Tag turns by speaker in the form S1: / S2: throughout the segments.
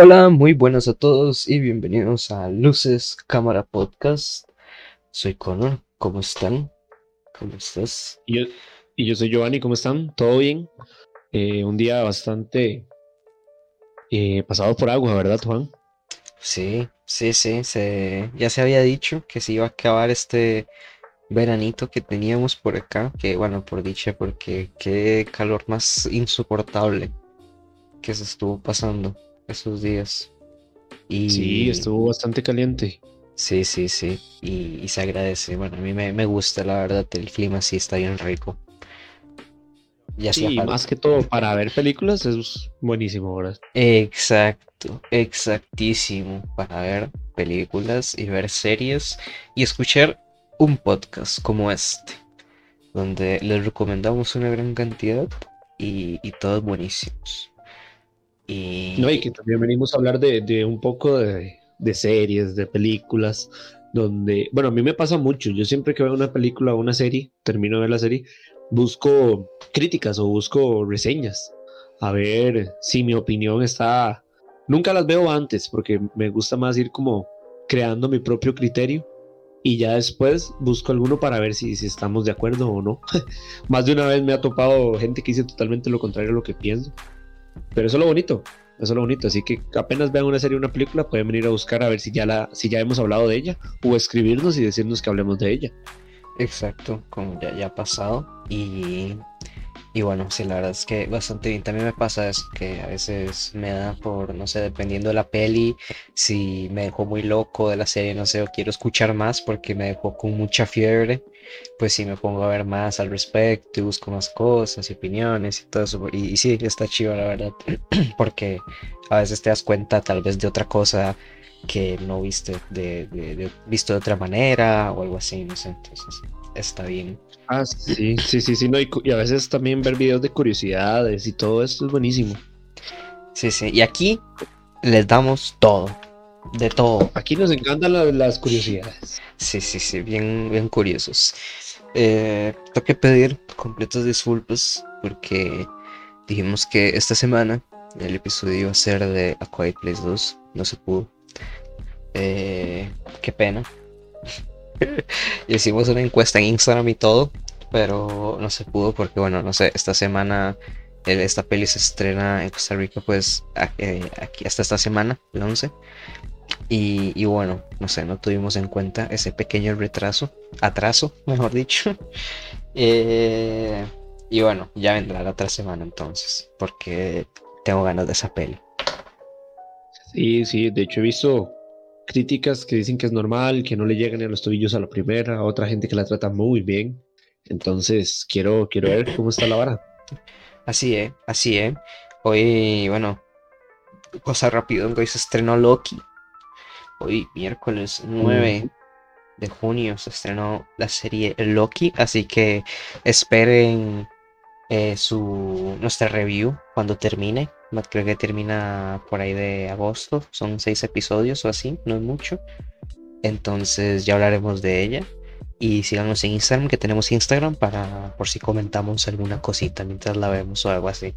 S1: Hola, muy buenas a todos y bienvenidos a Luces Cámara Podcast. Soy Connor, ¿cómo están? ¿Cómo estás?
S2: Y yo, y yo soy Giovanni, ¿cómo están? ¿Todo bien? Eh, un día bastante eh, pasado por agua, ¿verdad, Juan?
S1: Sí, sí, sí, se, ya se había dicho que se iba a acabar este veranito que teníamos por acá, que bueno, por dicha, porque qué calor más insoportable que se estuvo pasando esos días.
S2: Y... Sí, estuvo bastante caliente.
S1: Sí, sí, sí. Y, se agradece. Bueno, a mí me, gusta, la verdad. El clima sí está bien rico.
S2: Ya sí, más que todo para ver películas es buenísimo, ¿verdad?
S1: Exacto, exactísimo. Para ver películas y ver series y escuchar un podcast como este, donde les recomendamos una gran cantidad y, y todos buenísimos.
S2: No, y que también venimos a hablar de, un poco de, series, de películas, donde, bueno, a mí me pasa mucho, yo siempre que veo una película o una serie, termino de ver la serie, busco críticas o busco reseñas, a ver si mi opinión está... Nunca las veo antes porque me gusta más ir como creando mi propio criterio y ya después busco alguno para ver si, si estamos de acuerdo o no. más de una vez me ha topado gente que dice totalmente lo contrario a lo que pienso. Pero eso es lo bonito, eso es lo bonito. Así que apenas vean una serie o una película, pueden venir a buscar a ver si ya, la, si ya hemos hablado de ella o escribirnos y decirnos que hablemos de ella.
S1: Exacto, como ya, ya ha pasado. Y y bueno, sí, la verdad es que bastante bien. También me pasa eso, que a veces me da por, no sé, dependiendo de la peli, si me dejó muy loco de la serie, no sé, o quiero escuchar más porque me dejó con mucha fiebre, pues sí me pongo a ver más al respecto y busco más cosas y opiniones y todo eso. Y, sí, está chido, la verdad, porque a veces te das cuenta tal vez de otra cosa que no viste de, visto de otra manera o algo así, no sé, entonces está bien.
S2: Ah, sí, sí, sí, sí, no, y, a veces también ver videos de curiosidades y todo esto es buenísimo.
S1: Sí, sí, y aquí les damos todo, de todo.
S2: Aquí nos encantan las curiosidades.
S1: Sí, sí, sí, bien, bien curiosos. Eh, tengo que pedir completas disculpas porque dijimos que esta semana el episodio iba a ser de A Quiet Place 2, no se pudo. Eh, qué pena. Hicimos una encuesta en Instagram y todo, pero no se pudo porque, bueno, no sé, esta semana esta peli se estrena en Costa Rica, pues eh, aquí hasta esta semana, el 11. Y, bueno, no sé, no tuvimos en cuenta ese pequeño retraso, atraso, mejor dicho. Eh, y bueno, ya vendrá la otra semana entonces, porque tengo ganas de esa peli.
S2: Sí, sí, de hecho he visto críticas que dicen que es normal, que no le llegan a los tobillos a la primera, otra gente que la trata muy bien. Entonces, quiero, quiero ver cómo está la vara.
S1: Así es, así es. Hoy, bueno, cosa rápido, hoy se estrenó Loki. Hoy, miércoles 9 de junio, se estrenó la serie Loki. Así que esperen eh, su, nuestra review cuando termine creo que termina por ahí de agosto. Son seis episodios o así, no es mucho. Entonces ya hablaremos de ella. Y síganos en Instagram, que tenemos Instagram para por si comentamos alguna cosita mientras la vemos o algo así.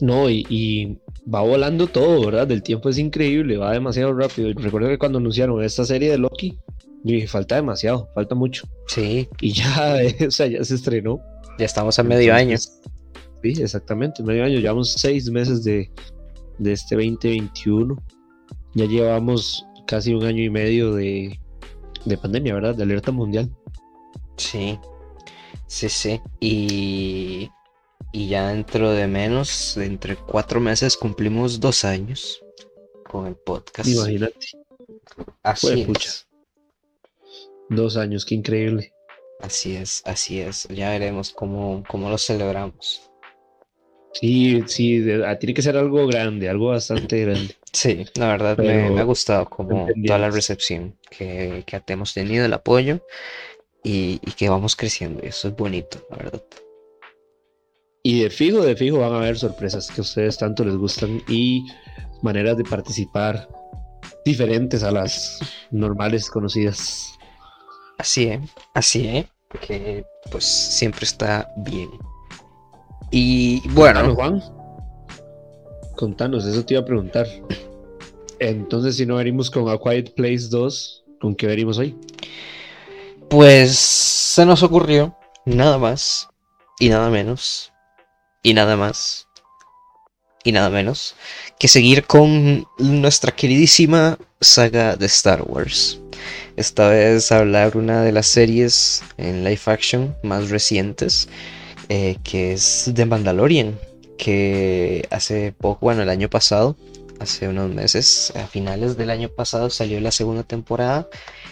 S2: No, y, va volando todo, ¿verdad? El tiempo es increíble, va demasiado rápido. Y recuerdo que cuando anunciaron esta serie de Loki, dije, falta demasiado, falta mucho.
S1: Sí.
S2: Y ya, o sea, ya se estrenó.
S1: Ya estamos a medio año.
S2: Sí, exactamente, medio año. Llevamos seis meses de, este 2021. Ya llevamos casi un año y medio de, pandemia, ¿verdad? De alerta mundial.
S1: Sí, sí, sí. Y, y ya dentro de menos, de entre cuatro meses, cumplimos dos años con el podcast.
S2: Imagínate.
S1: Así es.
S2: Dos años, qué increíble.
S1: Así es, así es. Ya veremos cómo, cómo lo celebramos.
S2: Sí, sí, ah, tiene que ser algo grande, algo bastante grande.
S1: Sí, la verdad me, ha gustado como toda la recepción que, que hemos tenido, el apoyo y, que vamos creciendo. Y eso es bonito, la verdad.
S2: Y de fijo, de fijo van a haber sorpresas que a ustedes tanto les gustan y maneras de participar diferentes a las normales conocidas.
S1: Así es, así es, que pues siempre está bien. Y bueno.
S2: Juan. contanos, eso te iba a preguntar. Entonces, si no venimos con A Quiet Place 2, ¿con qué venimos hoy?
S1: Pues se nos ocurrió nada más y nada menos y nada más y nada menos que seguir con nuestra queridísima saga de Star Wars. Esta vez hablar una de las series en live action más recientes, eh, que es The Mandalorian, que hace poco, bueno, el año pasado, hace unos meses, a finales del año pasado salió la segunda temporada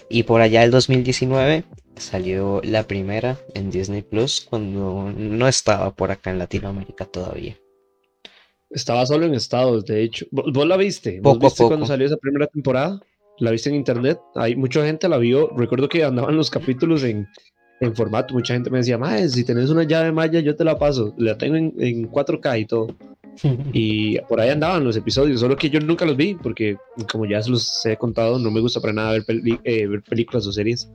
S1: y por allá el 2019 salió la primera en Disney Plus cuando no estaba por acá en Latinoamérica todavía.
S2: Estaba solo en Estados, de hecho. ¿Vos, la viste? ¿Vos viste cuando salió esa primera temporada? ¿La viste en internet? Hay mucha gente la vio. Recuerdo que andaban los capítulos en, en formato. Mucha gente me decía, Mae, si tenés una llave maya, yo te la paso. La tengo en, en 4K y todo. y por ahí andaban los episodios, solo que yo nunca los vi, porque como ya se los he contado, no me gusta para nada ver, eh, ver películas o series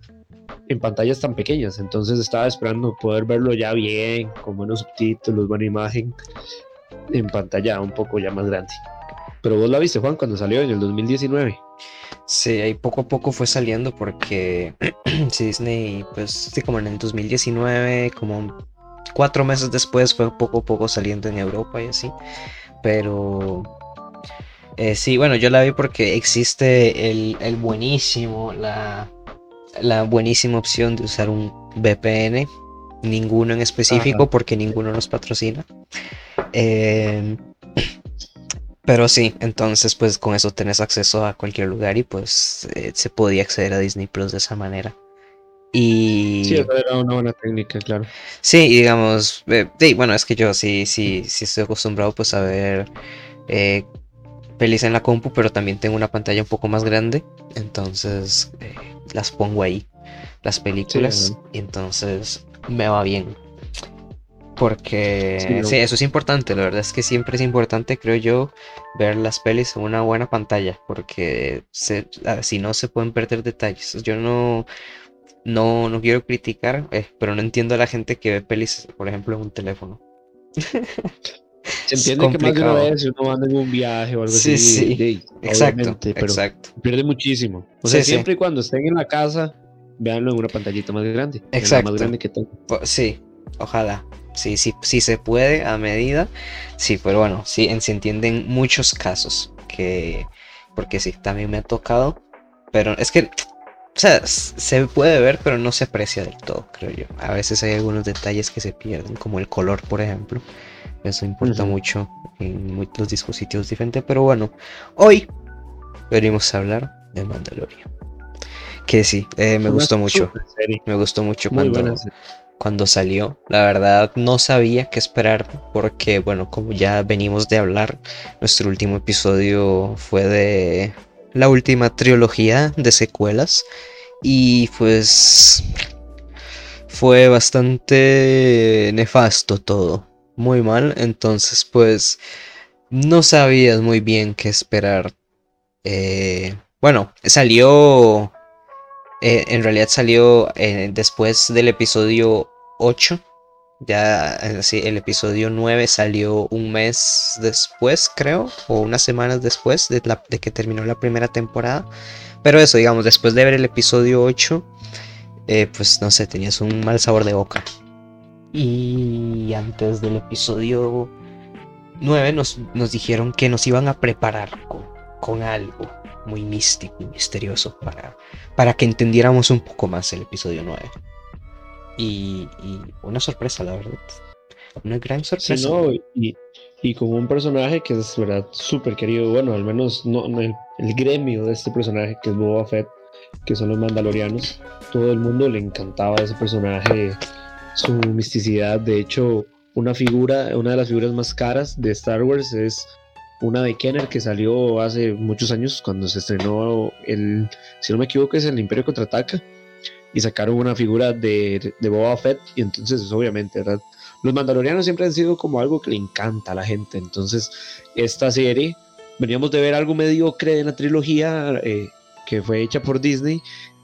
S2: en pantallas tan pequeñas. Entonces estaba esperando poder verlo ya bien, con buenos subtítulos, buena imagen, en pantalla un poco ya más grande. Pero vos la viste, Juan, cuando salió en el 2019.
S1: Sí, ahí poco a poco fue saliendo porque Disney, pues como en el 2019, como cuatro meses después fue poco a poco saliendo en Europa y así. Pero eh, sí, bueno, yo la vi porque existe el, el buenísimo, la, la buenísima opción de usar un VPN. Ninguno en específico porque ninguno nos patrocina. Eh, pero sí, entonces pues con eso tenés acceso a cualquier lugar y pues eh, se podía acceder a Disney Plus de esa manera. Y...
S2: Sí, era una buena técnica, claro.
S1: Sí, y digamos, eh, bueno, es que yo sí, sí, sí estoy acostumbrado pues a ver eh, pelis en la compu, pero también tengo una pantalla un poco más grande, entonces las pongo ahí, las películas, y entonces me va bien. Porque sí, eso es importante, la verdad es que siempre es importante, creo yo, ver las pelis en una buena pantalla, porque si no se pueden perder detalles. Yo no, no, no quiero criticar, eh, pero no entiendo a la gente que ve pelis, por ejemplo, en un teléfono.
S2: Se entiende que más de una vez uno anda en un viaje o algo
S1: así. Sí, exacto, pero exacto.
S2: pierde muchísimo. O sea, siempre y cuando estén en la casa, véanlo en una pantallita más grande. Exacto. Más grande que todo.
S1: Sí, ojalá sí, sí, sí se puede a medida, sí, pero bueno, sí, se entienden muchos casos que, porque sí, también me ha tocado, pero es que, o sea, se puede ver, pero no se aprecia del todo, creo yo. A veces hay algunos detalles que se pierden, como el color, por ejemplo. Eso importa mucho en muchos dispositivos diferentes, pero bueno, hoy venimos a hablar de Mandalorian. Que sí, eh, me, gustó mucho, me gustó mucho. cuando, cuando salió. La verdad no sabía qué esperar porque, bueno, como ya venimos de hablar, nuestro último episodio fue de la última trilogía de secuelas y pues fue bastante nefasto todo, muy mal, entonces pues no sabías muy bien qué esperar. Eh, bueno, salió eh, en realidad salió eh, después del episodio 8. Ya así, el episodio 9 salió un mes después, creo, o unas semanas después de, que terminó la primera temporada. Pero eso, digamos, después de ver el episodio 8, eh, pues no sé, tenías un mal sabor de boca. Y antes del episodio 9 nos, nos dijeron que nos iban a preparar con, con algo muy místico y misterioso para, para que entendiéramos un poco más el episodio 9. Y, una sorpresa, la verdad. Una gran sorpresa.
S2: y, y, con un personaje que es verdad súper querido, bueno, al menos no, el, gremio de este personaje que es Boba Fett, que son los mandalorianos, todo el mundo le encantaba ese personaje, su misticidad, de hecho, una figura, una de las figuras más caras de Star Wars es una de Kenner que salió hace muchos años cuando se estrenó el, si no me equivoco, es el Imperio Contraataca y sacaron una figura de, de Boba Fett y entonces obviamente, ¿verdad? Los mandalorianos siempre han sido como algo que le encanta a la gente, entonces esta serie, veníamos de ver algo mediocre en la trilogía eh, que fue hecha por Disney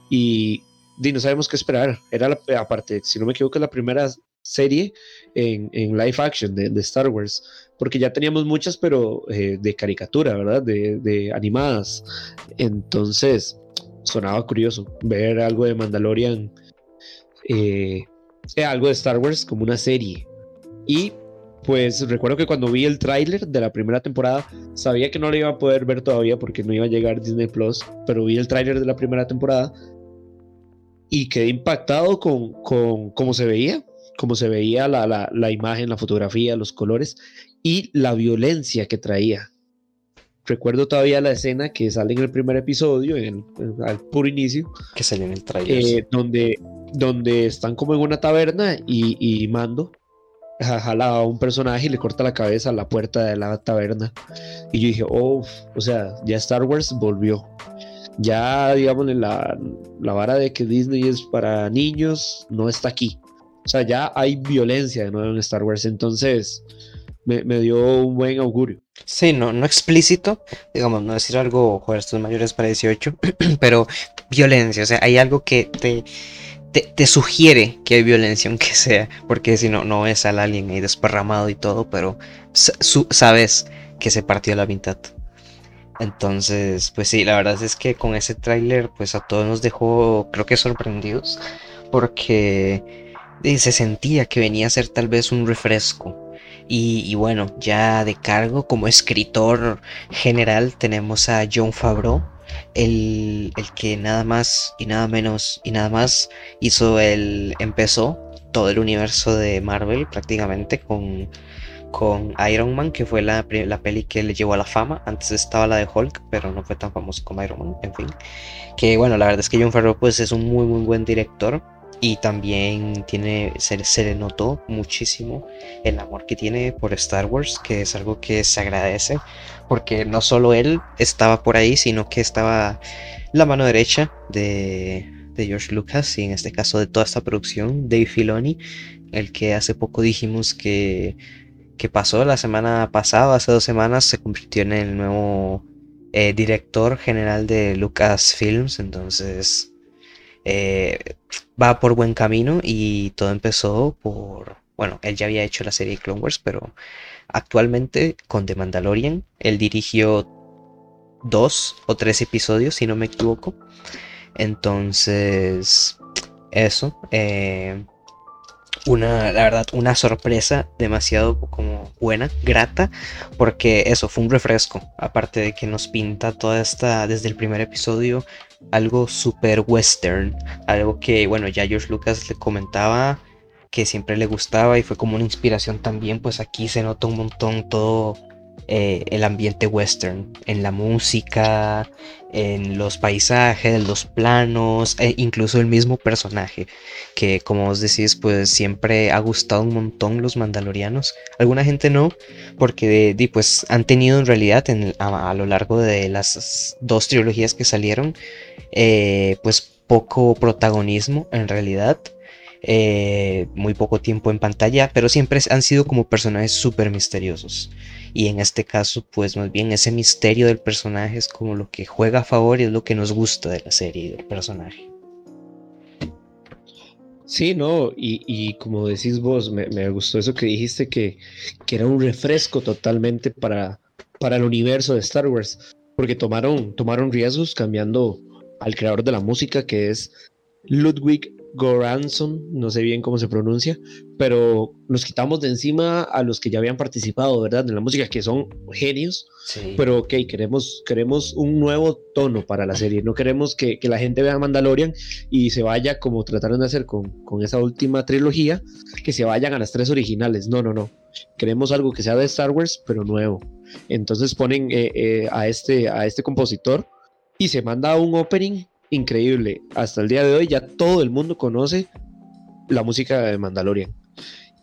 S2: y, no sabemos qué esperar, era la, aparte, si no me equivoco, la primera serie en, live action de, Star Wars, porque ya teníamos muchas, pero eh, de caricatura, ¿verdad? De, animadas. Entonces, sonaba curioso ver algo de Mandalorian, eh, eh, algo de Star Wars como una serie. Y pues recuerdo que cuando vi el tráiler de la primera temporada, sabía que no lo iba a poder ver todavía porque no iba a llegar Disney Plus, pero vi el tráiler de la primera temporada y quedé impactado con, con cómo se veía, cómo se veía la, la, la, imagen, la fotografía, los colores y la violencia que traía. Recuerdo todavía la escena que sale en el primer episodio, en al puro inicio.
S1: Que sale en el trailer. Eh,
S2: donde, donde están como en una taberna y, y Mando jala a un personaje y le corta la cabeza a la puerta de la taberna. Y yo dije, oh, o sea, ya Star Wars volvió. Ya, digamos, la, la vara de que Disney es para niños no está aquí. O sea, ya hay violencia de nuevo en Star Wars. Entonces, me, dio un buen augurio.
S1: Sí, no, no explícito, digamos, no decir algo, joder, estos mayores para 18, pero violencia, o sea, hay algo que te te, sugiere que hay violencia, aunque sea, porque si no, no ves al alguien ahí desparramado y todo, pero sabes que se partió la mitad. Entonces, pues sí, la verdad es que con ese tráiler, pues a todos nos dejó, creo que sorprendidos, porque se sentía que venía a ser tal vez un refresco. Y, y, bueno, ya de cargo como escritor general tenemos a John Favreau, el, que nada más y nada menos y nada más hizo el. empezó todo el universo de Marvel prácticamente con, con Iron Man, que fue la, la, peli que le llevó a la fama. Antes estaba la de Hulk, pero no fue tan famoso como Iron Man, en fin. Que bueno, la verdad es que John Favreau pues es un muy muy buen director y también tiene se, se, le notó muchísimo el amor que tiene por Star Wars que es algo que se agradece porque no solo él estaba por ahí sino que estaba la mano derecha de, de George Lucas y en este caso de toda esta producción Dave Filoni el que hace poco dijimos que que pasó la semana pasada hace dos semanas se convirtió en el nuevo eh, director general de Lucasfilms entonces eh, va por buen camino y todo empezó por, bueno, él ya había hecho la serie Clone Wars, pero actualmente con The Mandalorian, él dirigió dos o tres episodios, si no me equivoco. Entonces, eso. Eh, una, la verdad, una sorpresa demasiado como buena, grata, porque eso fue un refresco, aparte de que nos pinta toda esta, desde el primer episodio, algo super western, algo que, bueno, ya George Lucas le comentaba que siempre le gustaba y fue como una inspiración también, pues aquí se nota un montón todo eh, el ambiente western, en la música, en los paisajes, en los planos, e incluso el mismo personaje, que como os decís, pues siempre ha gustado un montón los mandalorianos. Alguna gente no, porque pues han tenido en realidad a, lo largo de las dos trilogías que salieron, eh, pues poco protagonismo en realidad. Eh, muy poco tiempo en pantalla, pero siempre han sido como personajes súper misteriosos. Y en este caso, pues más bien ese misterio del personaje es como lo que juega a favor y es lo que nos gusta de la serie y del personaje.
S2: Sí, no, y, como decís vos, me, gustó eso que dijiste, que, que, era un refresco totalmente para, para el universo de Star Wars, porque tomaron, tomaron riesgos cambiando al creador de la música, que es Ludwig Goranson, no sé bien cómo se pronuncia, pero nos quitamos de encima a los que ya habían participado, ¿verdad? En la música, que son genios, pero ok, queremos, queremos un nuevo tono para la serie, no queremos que, la gente vea Mandalorian y se vaya como trataron de hacer con, esa última trilogía, que se vayan a las tres originales, no, no, no, queremos algo que sea de Star Wars, pero nuevo. Entonces ponen eh, eh, a, este, a este compositor y se manda un opening increíble. Hasta el día de hoy ya todo el mundo conoce la música de Mandalorian.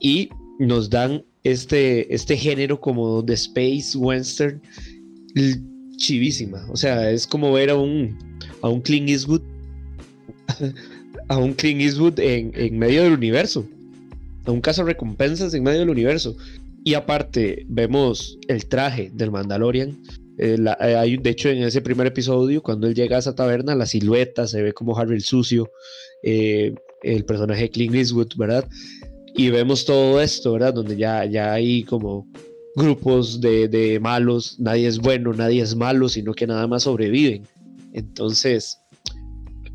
S2: Y nos dan este, este género como de Space Western chivísima. O sea, es como ver a un, a un Clint Eastwood, a un Clint Eastwood en, en medio del universo. A un caso recompensas en medio del universo. Y aparte, vemos el traje del Mandalorian eh, eh, hay, de hecho, en ese primer episodio, cuando él llega a esa taberna, la silueta se ve como Harry el sucio, eh, el personaje de Clint Eastwood, ¿verdad? y vemos todo esto, ¿verdad? Donde ya, ya hay como grupos de, de malos, nadie es bueno, nadie es malo, sino que nada más sobreviven. Entonces,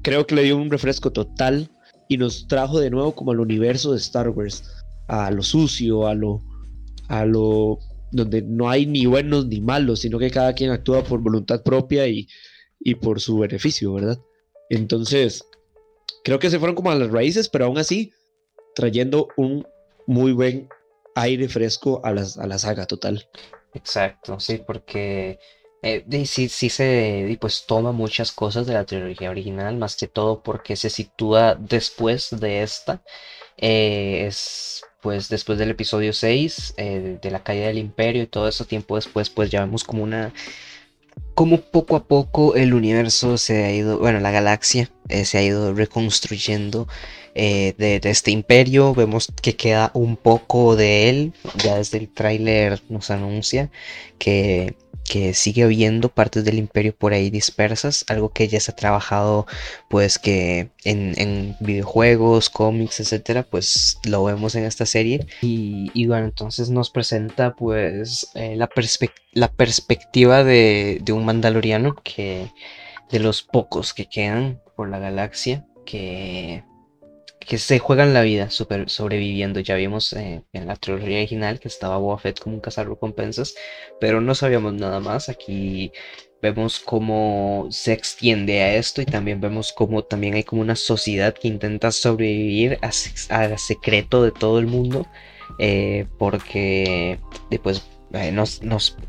S2: creo que le dio un refresco total y nos trajo de nuevo como al universo de Star Wars, a lo sucio, a lo, a lo donde no hay ni buenos ni malos, sino que cada quien actúa por voluntad propia y, y por su beneficio, ¿verdad? Entonces, creo que se fueron como a las raíces, pero aún así trayendo un muy buen aire fresco a, las, a la saga total.
S1: Exacto, sí, porque eh, sí, sí se pues toma muchas cosas de la trilogía original, más que todo porque se sitúa después de esta. Eh, es pues después del episodio 6, eh, de la caída del imperio y todo eso tiempo después, pues ya vemos como una como poco a poco el universo se ha ido, bueno, la galaxia eh, se ha ido reconstruyendo eh, de, este imperio. Vemos que queda un poco de él, ya desde el tráiler nos anuncia que que sigue habiendo partes del imperio por ahí dispersas, algo que ya se ha trabajado pues que en, videojuegos, cómics, etcétera, pues lo vemos en esta serie. Y, bueno, entonces nos presenta pues eh, la, perspectiva de, de un mandaloriano que de los pocos que quedan por la galaxia que que se juegan la vida super, sobreviviendo. Ya vimos eh, en la trilogía original que estaba Boba Fett como un recompensas pero no sabíamos nada más. Aquí vemos cómo se extiende a esto y también vemos cómo también hay como una sociedad que intenta sobrevivir al secreto de todo el mundo. Eh, porque después eh,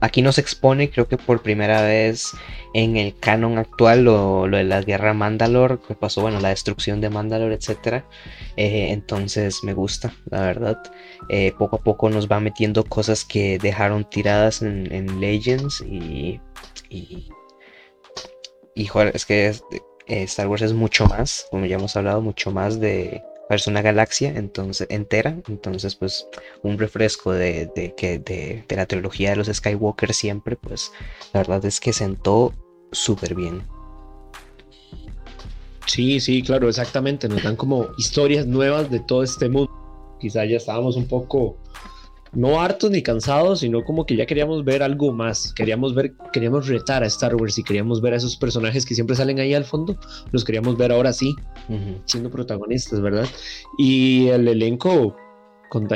S1: aquí nos expone, creo que por primera vez en el canon actual, lo, de la guerra Mandalor, que pasó, bueno, la destrucción de Mandalor, etc. Eh, entonces me gusta, la verdad. Eh, poco a poco nos va metiendo cosas que dejaron tiradas en, Legends y, y, y joder, es que Star Wars es mucho más, como ya hemos hablado, mucho más de es una galaxia entonces, entera. Entonces, pues, un refresco de, que, de, la trilogía de los Skywalker siempre, pues, la verdad es que sentó súper bien.
S2: Sí, sí, claro, exactamente. Nos dan como historias nuevas de todo este mundo. Quizá ya estábamos un poco no hartos ni cansados, sino como que ya queríamos ver algo más. Queríamos ver, queríamos retar a Star Wars y queríamos ver a esos personajes que siempre salen ahí al fondo. Los queríamos ver ahora sí, siendo protagonistas, ¿verdad? Y el elenco,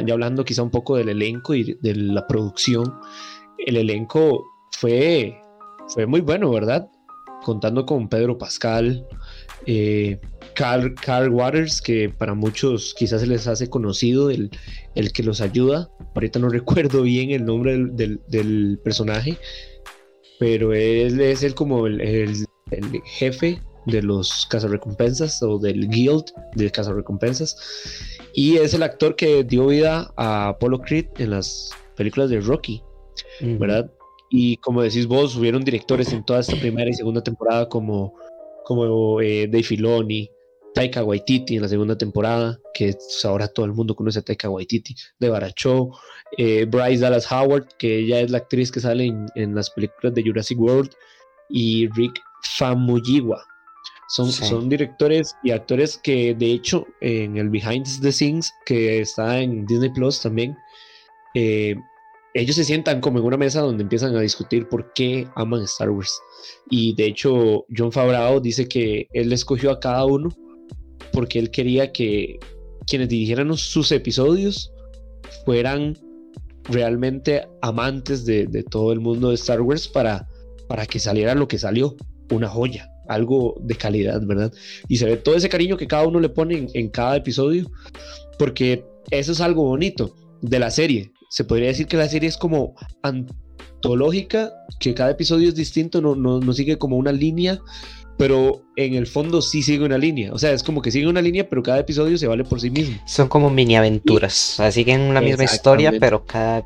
S2: ya hablando quizá un poco del elenco y de la producción, el elenco fue, fue muy bueno, ¿verdad? Contando con Pedro Pascal, eh, Carl, Waters, que para muchos quizás se les hace conocido, el, el que los ayuda. Ahorita no recuerdo bien el nombre del, personaje, pero él es el como el, jefe de los cazarrecompensas o del guild de cazarrecompensas. Y es el actor que dio vida a Apollo Creed en las películas de Rocky, ¿verdad? Y como decís vos, hubieron directores en toda esta primera y segunda temporada como, como eh, Dave Filoni, Taika Waititi en la segunda temporada, que ahora todo el mundo conoce a Taika Waititi, de Baracho, eh, Bryce Dallas Howard, que ella es la actriz que sale en, las películas de Jurassic World, y Rick Famuyiwa. Son, son directores y actores que de hecho en el Behind the Scenes, que está en Disney Plus también, eh, ellos se sientan como en una mesa donde empiezan a discutir por qué aman Star Wars. Y de hecho, John Favreau dice que él escogió a cada uno porque él quería que quienes dirigieran sus episodios fueran realmente amantes de, todo el mundo de Star Wars para, para que saliera lo que salió, una joya, algo de calidad, ¿verdad? Y se ve todo ese cariño que cada uno le pone en, cada episodio, porque eso es algo bonito de la serie. Se podría decir que la serie es como antológica, que cada episodio es distinto, no, no, no sigue como una línea, pero en el fondo sí sigue una línea. O sea, es como que sigue una línea, pero cada episodio se vale por sí mismo.
S1: Son como mini aventuras. O sea, siguen una misma historia, pero cada,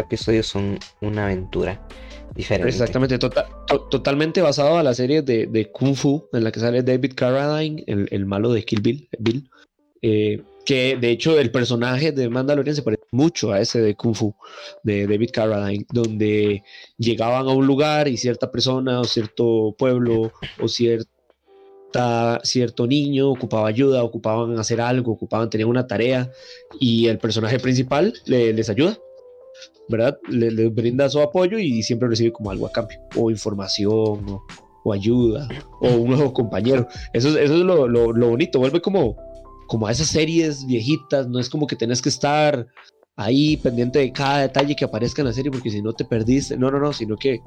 S1: episodio son una aventura diferente.
S2: Exactamente, tota-, totalmente basado a la serie de, Kung Fu, en la que sale David Carradine, el, malo de Kill Bill. Bill eh, que de hecho el personaje de Mandalorian se parece mucho a ese de Kung Fu de David Carradine, donde llegaban a un lugar y cierta persona o cierto pueblo o cierta, cierto niño ocupaba ayuda, ocupaban hacer algo, ocupaban tener una tarea y el personaje principal les ayuda, ¿verdad? Les, brinda su apoyo y siempre recibe como algo a cambio, o información, o, ayuda, o un nuevo compañero. Eso, eso es lo, lo, lo, bonito, vuelve como, como a esas series viejitas, no es como que tenés que estar ahí pendiente de cada detalle que aparezca en la serie, porque si no te perdiste, no, no, no, sino que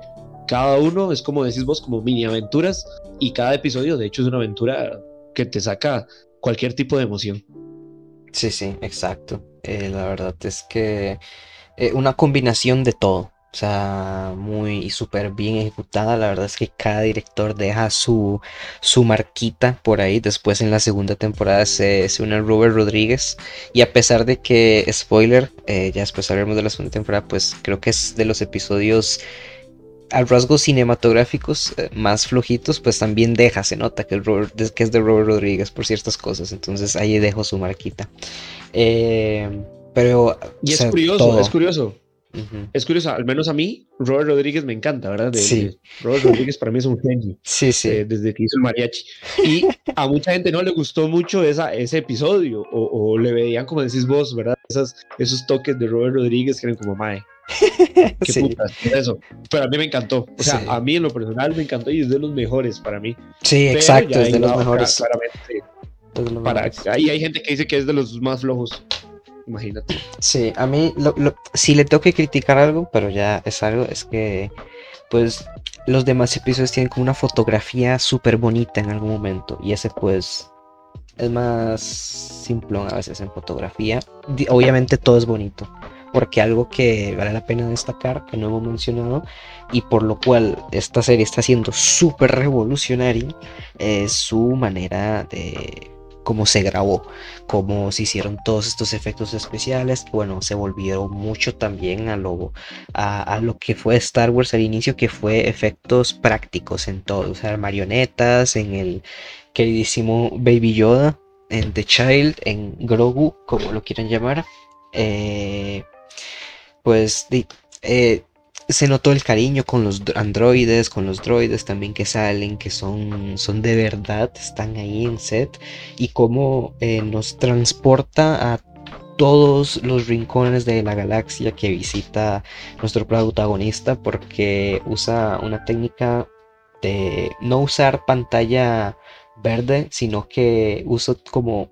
S2: cada uno es como decís vos, como mini aventuras y cada episodio de hecho es una aventura que te saca cualquier tipo de emoción.
S1: Sí, sí, exacto. Eh, la verdad es que eh, una combinación de todo. O sea, muy y súper bien ejecutada. La verdad es que cada director deja su, su marquita por ahí. Después en la segunda temporada se, se une Robert Rodríguez. Y a pesar de que, spoiler, eh, ya después hablaremos de la segunda temporada, pues creo que es de los episodios a rasgos cinematográficos eh, más flojitos, pues también deja, se nota que, que es de Robert Rodríguez por ciertas cosas. Entonces ahí dejo su marquita. pero...
S2: Y es curioso, es curioso es curioso, al menos a mí, Robert Rodríguez me encanta, ¿verdad?
S1: sí.
S2: Robert Rodríguez para mí es un genio.
S1: Sí, sí.
S2: Eh, desde que hizo el mariachi. Y a mucha gente no le gustó mucho esa, ese episodio, o, le veían, como decís vos, ¿verdad? Esas, esos toques de Robert Rodríguez que eran como, mae. Qué sí. eso. Pero a mí me encantó. O sea, a mí en lo personal me encantó y es de los mejores para mí.
S1: Sí, exacto, es de los mejores.
S2: Claramente. Para, ahí hay gente que dice que es de los más flojos imagínate.
S1: Sí, a mí lo, si le tengo que criticar algo, pero ya es algo, es que pues los demás episodios tienen como una fotografía súper bonita en algún momento y ese pues es más simplón a veces en fotografía. Obviamente todo es bonito, porque algo que vale la pena destacar, que no hemos mencionado, y por lo cual esta serie está siendo súper revolucionaria, es su manera de cómo se grabó, cómo se hicieron todos estos efectos especiales, bueno, se volvieron mucho también a lo, a, lo que fue Star Wars al inicio, que fue efectos prácticos en todo, usar marionetas, en el queridísimo Baby Yoda, en The Child, en Grogu, como lo quieran llamar. Eh, pues eh, se notó el cariño con los androides, con los droides también que salen, que son, son de verdad, están ahí en set, y cómo eh, nos transporta a todos los rincones de la galaxia que visita nuestro protagonista, porque usa una técnica de no usar pantalla verde, sino que usa como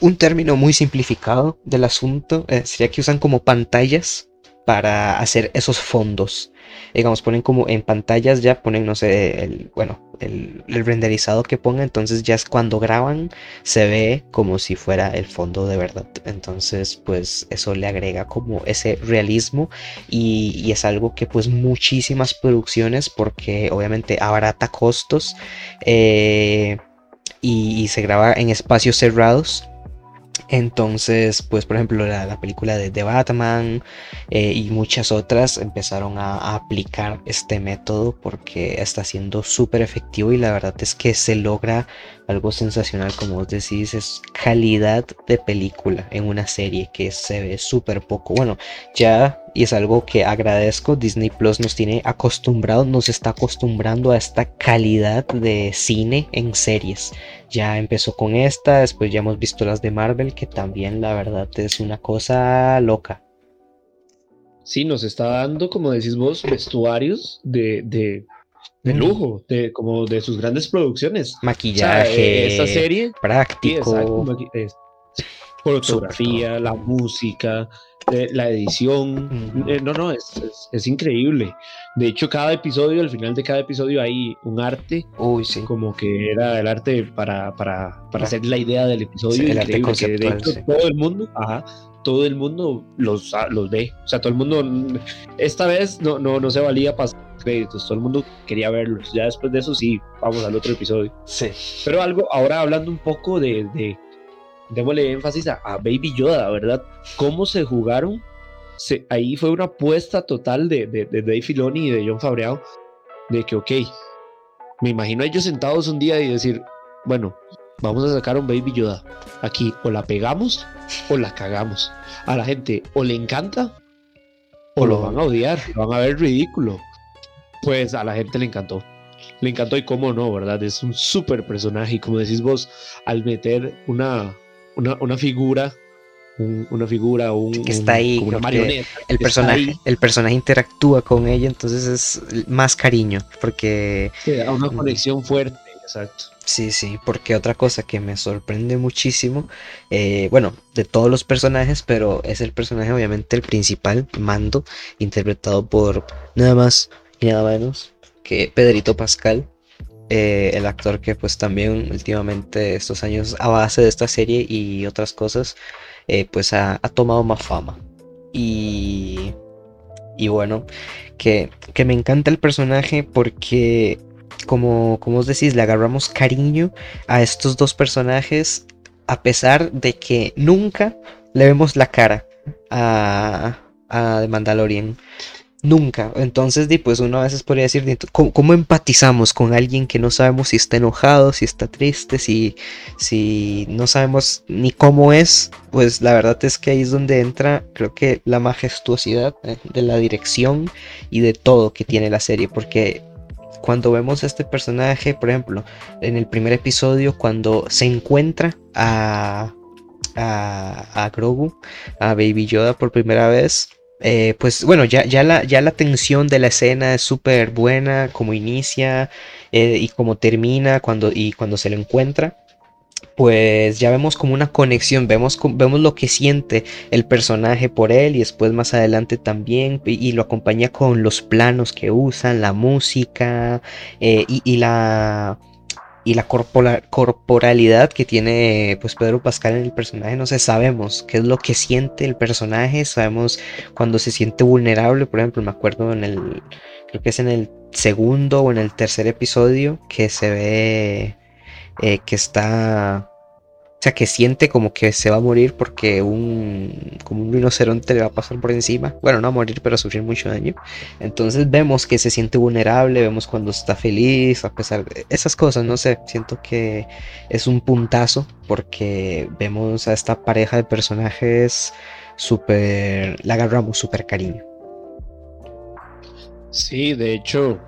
S1: un término muy simplificado del asunto, eh, sería que usan como pantallas para hacer esos fondos. Digamos, ponen como en pantallas ya, ponen, no sé, el, bueno, el, renderizado que ponga, entonces ya es cuando graban, se ve como si fuera el fondo de verdad. Entonces, pues eso le agrega como ese realismo y, es algo que pues muchísimas producciones, porque obviamente abarata costos eh, y se graba en espacios cerrados entonces, pues por ejemplo la, película de, Batman eh, y muchas otras empezaron a, aplicar este método porque está siendo súper efectivo y la verdad es que se logra algo sensacional como vos decís, es calidad de película en una serie que se ve súper poco. Bueno, ya y es algo que agradezco. Disney Plus nos tiene acostumbrados, nos está acostumbrando a esta calidad de cine en series. Ya empezó con esta, después ya hemos visto las de Marvel, que también la verdad es una cosa loca.
S2: Sí, nos está dando, como decís vos, vestuarios de, de, de mm. lujo, de, como de sus grandes producciones.
S1: Maquillaje,
S2: esta serie
S1: práctico.
S2: fotografía, la música, la edición. Eh, no, no, es, es, increíble. De hecho, cada episodio, al final de cada episodio hay un arte.
S1: Uy, sí.
S2: Como que era el arte para, para, para hacer la idea del episodio. el arte conceptual, todo el mundo, ajá, todo el mundo los, ah, los ve. O sea, todo el mundo, esta vez no, no, no se valía pasar créditos, todo el mundo quería verlos. Ya después de eso sí, vamos al otro episodio.
S1: Sí.
S2: Pero algo, ahora hablando un poco de, de démosle énfasis a, Baby Yoda, ¿verdad? ¿Cómo se jugaron? ahí fue una apuesta total de, de, de Dave Filoni y de John Fabreau de que, ok, me imagino a ellos sentados un día y decir, bueno, vamos a sacar un Baby Yoda. Aquí o la pegamos o la cagamos. A la gente o le encanta o lo van a odiar, lo van a ver ridículo. Pues a la gente le encantó. le encantó y cómo no, ¿verdad? Es un súper personaje y como decís vos, al meter una, una, figura una figura, un,
S1: que está ahí, una marioneta. El personaje, el personaje interactúa con ella, entonces es más cariño, porque...
S2: da una conexión fuerte, exacto.
S1: Sí, sí, porque otra cosa que me sorprende muchísimo, eh, bueno, de todos los personajes, pero es el personaje obviamente el principal, Mando, interpretado por nada más y nada menos que Pedrito Pascal, eh, el actor que pues también últimamente estos años a base de esta serie y otras cosas, eh, pues ha, tomado más fama. Y, y bueno, que, que me encanta el personaje porque como, como os decís, le agarramos cariño a estos dos personajes a pesar de que nunca le vemos la cara a, a The Mandalorian. Nunca. Entonces, pues uno a veces podría decir, ¿cómo, empatizamos con alguien que no sabemos si está enojado, si está triste, si, si no sabemos ni cómo es? Pues la verdad es que ahí es donde entra, creo que la majestuosidad eh, de la dirección y de todo que tiene la serie, porque cuando vemos a este personaje, por ejemplo, en el primer episodio, cuando se encuentra a, a, a Grogu, a Baby Yoda por primera vez, eh, pues bueno, ya, ya, la, ya la tensión de la escena es súper buena, como inicia eh, y como termina cuando, y cuando se lo encuentra pues ya vemos como una conexión, vemos, vemos lo que siente el personaje por él y después más adelante también y, lo acompaña con los planos que usan, la música eh, y, la y la corporalidad que tiene pues Pedro Pascal en el personaje, no sé, sabemos qué es lo que siente el personaje, sabemos cuando se siente vulnerable, por ejemplo, me acuerdo en el, creo que es en el segundo o en el tercer episodio que se ve eh, que está, o sea, que siente como que se va a morir porque un, como un rinoceronte le va a pasar por encima. Bueno, no a morir, pero a sufrir mucho daño. Entonces vemos que se siente vulnerable, vemos cuando está feliz, a pesar de esas cosas, no sé, siento que es un puntazo porque vemos a esta pareja de personajes súper, la agarramos súper cariño.
S2: Sí, de hecho,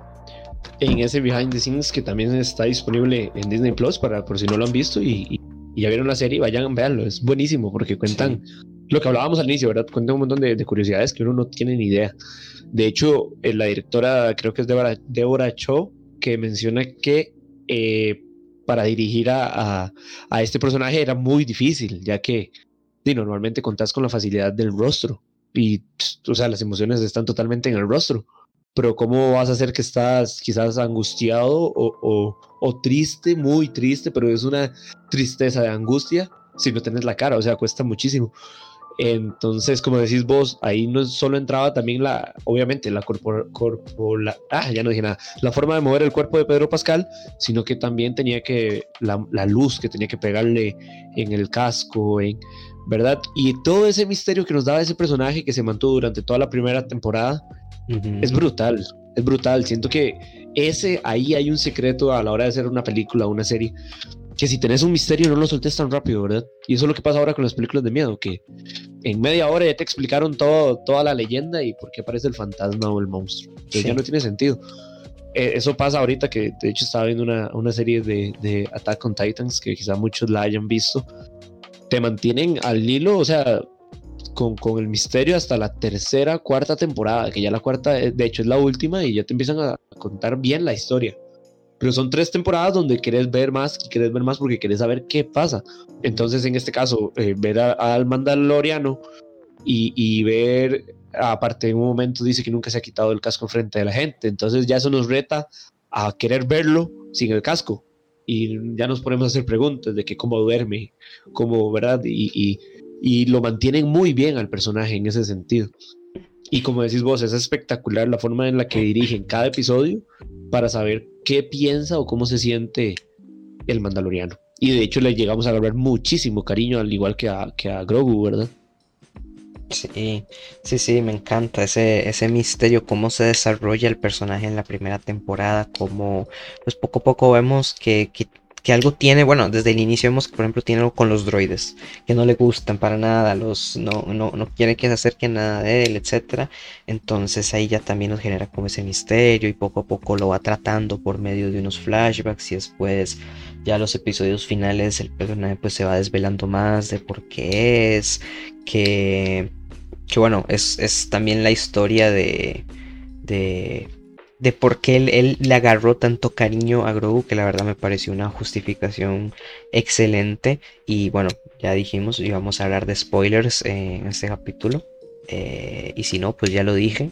S2: en ese behind the scenes que también está disponible en Disney Plus para por si no lo han visto y, ya vieron la serie, vayan, véanlo, es buenísimo porque cuentan lo que hablábamos al inicio, ¿verdad? Cuentan un montón de, curiosidades que uno no tiene ni idea. De hecho, eh, la directora, creo que es Deborah, Cho, que menciona que eh, para dirigir a, a, este personaje era muy difícil, ya que normalmente contás con la facilidad del rostro y, o sea, las emociones están totalmente en el rostro pero ¿cómo vas a hacer que estás quizás angustiado o, o, triste, muy triste, pero es una tristeza de angustia si no tienes la cara? O sea, cuesta muchísimo. Entonces, como decís vos, ahí no solo entraba también la, obviamente, la corpor, la, ah, ya no dije nada, la forma de mover el cuerpo de Pedro Pascal, sino que también tenía que, la, la luz que tenía que pegarle en el casco, en, ¿verdad? Y todo ese misterio que nos daba ese personaje que se mantuvo durante toda la primera temporada, es brutal, es brutal. Siento que ese ahí hay un secreto a la hora de hacer una película, una serie, que si tenés un misterio no lo soltes tan rápido, ¿verdad? Y eso es lo que pasa ahora con las películas de miedo, que en media hora ya te explicaron todo, toda la leyenda y por qué aparece el fantasma o el monstruo. Que ya no tiene sentido. E, eso pasa ahorita que de hecho estaba viendo una, una serie de, de Attack on Titans que quizá muchos la hayan visto. Te mantienen al hilo, o sea, con, con, el misterio hasta la tercera, cuarta temporada, que ya la cuarta, eh, de hecho, es la última y ya te empiezan a contar bien la historia. Pero son tres temporadas donde querés ver más y querés ver más porque querés saber qué pasa. Entonces, en este caso, eh, ver al Mandaloriano y, y ver, aparte, en un momento dice que nunca se ha quitado el casco frente de la gente. Entonces, ya eso nos reta a querer verlo sin el casco. Y ya nos ponemos a hacer preguntas de que cómo duerme, cómo, ¿verdad? Y, y y lo mantienen muy bien al personaje en ese sentido. Y como decís vos, es espectacular la forma en la que dirigen cada episodio para saber qué piensa o cómo se siente el mandaloriano. Y de hecho le llegamos a agarrar muchísimo cariño, al igual que a, que a Grogu, ¿verdad?
S1: Sí, sí, sí, me encanta ese, ese misterio, cómo se desarrolla el personaje en la primera temporada, cómo pues poco a poco vemos que, que que algo tiene, bueno, desde el inicio vemos que por ejemplo tiene algo con los droides, que no le gustan para nada, los no, no, no quiere que se acerquen nada de él, etc. Entonces ahí ya también nos genera como ese misterio y poco a poco lo va tratando por medio de unos flashbacks y después ya los episodios finales el personaje pues se va desvelando más de por qué es, que, que bueno, es, es también la historia de, de de por qué él, le agarró tanto cariño a Grogu, que la verdad me pareció una justificación excelente. Y bueno, ya dijimos, íbamos a hablar de spoilers en este capítulo. Eh, y si no, pues ya lo dije.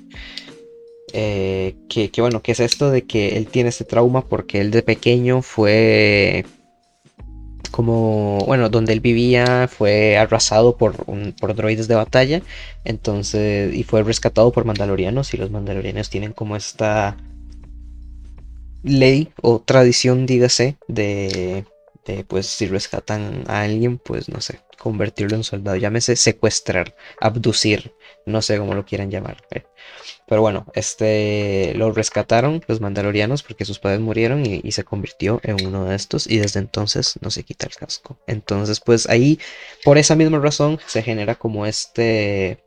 S1: Eh, que, bueno, que es esto de que él tiene este trauma porque él de pequeño fue como, bueno, donde él vivía fue arrasado por, por droides de batalla, entonces, y fue rescatado por mandalorianos, y los mandalorianos tienen como esta ley o tradición, dígase, de, pues si rescatan a alguien, pues no sé, convertirlo en soldado, llámese secuestrar, abducir, no sé cómo lo quieran llamar. Eh. Pero bueno, este lo rescataron los mandalorianos porque sus padres murieron y, se convirtió en uno de estos y desde entonces no se quita el casco. Entonces, pues ahí, por esa misma razón, se genera como este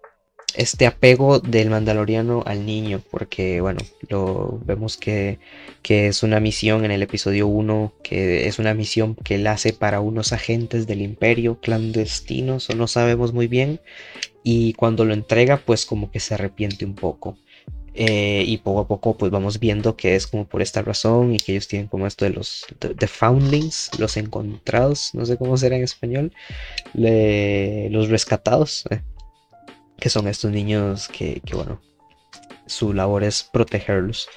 S1: este apego del mandaloriano al niño, porque bueno, lo vemos que, que, es una misión en el episodio 1, que es una misión que él hace para unos agentes del imperio clandestinos, o no sabemos muy bien, y cuando lo entrega, pues como que se arrepiente un poco. Eh, y poco a poco pues vamos viendo que es como por esta razón y que ellos tienen como esto de los the, foundlings, los encontrados, no sé cómo será en español, los rescatados, eh, que son estos niños que, bueno, su labor es protegerlos.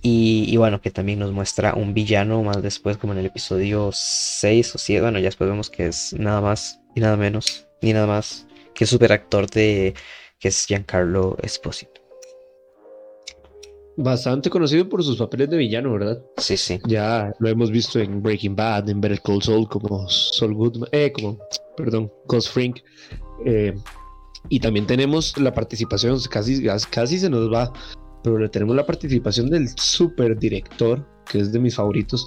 S1: Y, bueno, que también nos muestra un villano más después, como en el episodio 6 o 7. Bueno, ya después vemos que es nada más y nada menos, ni nada más que el super actor de que es Giancarlo Esposito.
S2: Bastante conocido por sus papeles de villano, ¿verdad?
S1: Sí, sí.
S2: Ya lo hemos visto en Breaking Bad, en Better Call Saul, como Saul Goodman, eh, como, perdón, Ghost Frink. Eh, y también tenemos la participación, casi, casi se nos va, pero tenemos la participación del super director, que es de mis favoritos,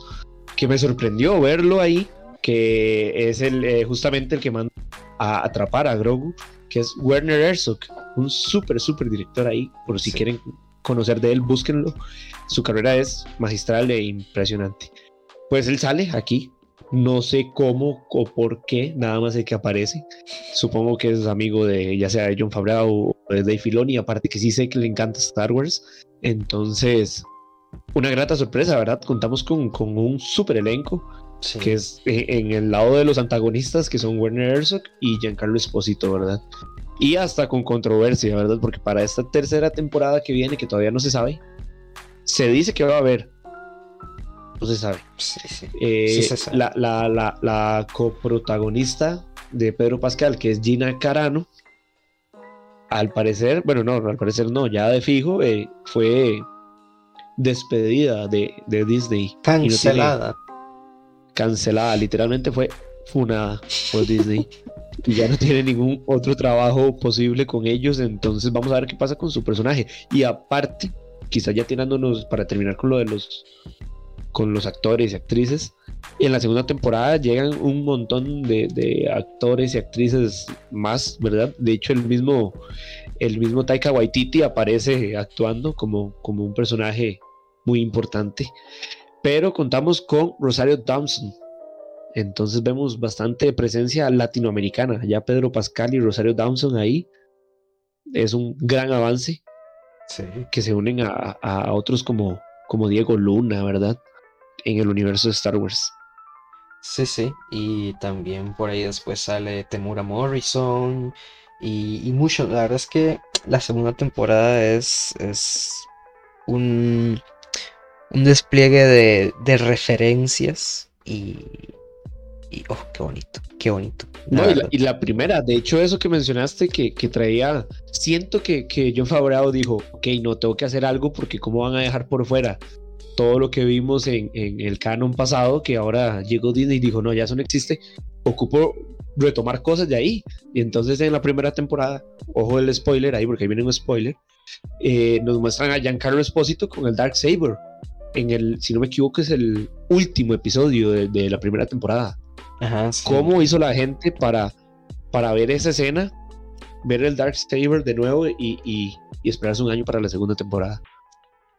S2: que me sorprendió verlo ahí, que es el eh, justamente el que manda a atrapar a Grogu, que es Werner Herzog, un super, super director ahí, por si quieren conocer de él, búsquenlo. Su carrera es magistral e impresionante. Pues él sale aquí no sé cómo o por qué, nada más sé que aparece. Supongo que es amigo de ya sea de John Favreau o de Dave Filoni, aparte que sí sé que le encanta Star Wars. Entonces, una grata sorpresa, ¿verdad? Contamos con, con un super elenco, que es eh, en el lado de los antagonistas, que son Werner Herzog y Giancarlo Esposito, ¿verdad? Y hasta con controversia, ¿verdad? Porque para esta tercera temporada que viene, que todavía no se sabe, se dice que va a haber no se sabe. Eh, la, la, coprotagonista de Pedro Pascal, que es Gina Carano, al parecer, bueno, no, al parecer no, ya de fijo, eh, fue despedida de, Disney.
S1: Cancelada.
S2: cancelada, literalmente fue funada por Disney. y ya no tiene ningún otro trabajo posible con ellos, entonces vamos a ver qué pasa con su personaje. Y aparte, quizás ya tirándonos para terminar con lo de los con los actores y actrices. En la segunda temporada llegan un montón de, actores y actrices más, ¿verdad? De hecho, el mismo, el mismo Taika Waititi aparece actuando como, como un personaje muy importante. Pero contamos con Rosario Dawson. Entonces vemos bastante presencia latinoamericana. Ya Pedro Pascal y Rosario Dawson ahí. Es un gran avance. Que se unen a, a otros como, como Diego Luna, ¿verdad? en el universo de Star Wars.
S1: Sí, sí, y también por ahí después sale Temura Morrison y, mucho. La verdad es que la segunda temporada es, es un, un despliegue de, de referencias y, y, oh, qué bonito, qué bonito.
S2: No, y, la, primera, de hecho, eso que mencionaste que, que traía, siento que, que John Favreau dijo, ok, no, tengo que hacer algo porque cómo van a dejar por fuera todo lo que vimos en, el canon pasado, que ahora llegó Disney y dijo, no, ya eso no existe, ocupo retomar cosas de ahí. Y entonces en la primera temporada, ojo el spoiler ahí, porque ahí viene un spoiler, eh, nos muestran a Giancarlo Espósito con el Dark Saber. en el, si no me equivoco, es el último episodio de, la primera temporada. Ajá, ¿Cómo hizo la gente para, para ver esa escena, ver el Dark Saber de nuevo y, y, y esperarse un año para la segunda temporada?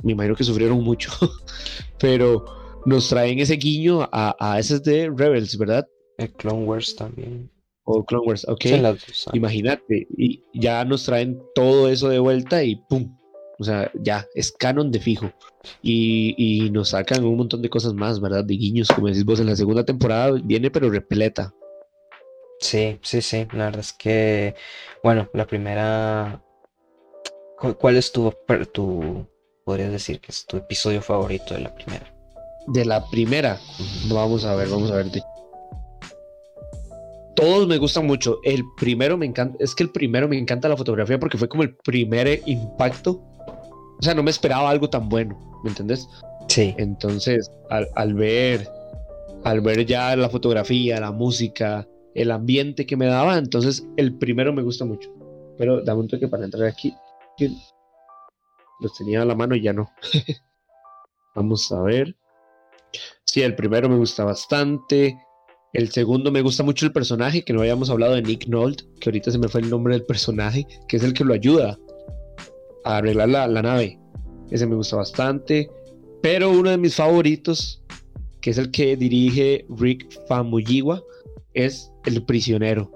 S2: Me imagino que sufrieron mucho, pero nos traen ese guiño a, a ese de Rebels, ¿verdad?
S1: El Clone Wars también.
S2: O Clone Wars, ok. Imagínate, y ya nos traen todo eso de vuelta y ¡pum! O sea, ya, es canon de fijo. Y, y, nos sacan un montón de cosas más, ¿verdad? De guiños, como decís vos, en la segunda temporada viene pero repleta.
S1: Sí, sí, sí. La verdad es que, bueno, la primera... ¿Cuál es tu, tu, podrías decir que es tu episodio favorito de la primera?
S2: De la primera, vamos a ver, vamos a ver. Todos me gustan mucho. El primero me encanta, es que el primero me encanta la fotografía porque fue como el primer impacto. O sea, no me esperaba algo tan bueno, ¿me entendés?
S1: Sí.
S2: Entonces, al, ver, al ver ya la fotografía, la música, el ambiente que me daba, entonces el primero me gusta mucho. Pero dame un toque para entrar aquí. Los tenía a la mano y ya no. Vamos a ver. Sí, el primero me gusta bastante. El segundo me gusta mucho el personaje, que no habíamos hablado de Nick Nolte, que ahorita se me fue el nombre del personaje, que es el que lo ayuda a arreglar la, nave. Ese me gusta bastante. Pero uno de mis favoritos, que es el que dirige Rick Famuyiwa, es El Prisionero.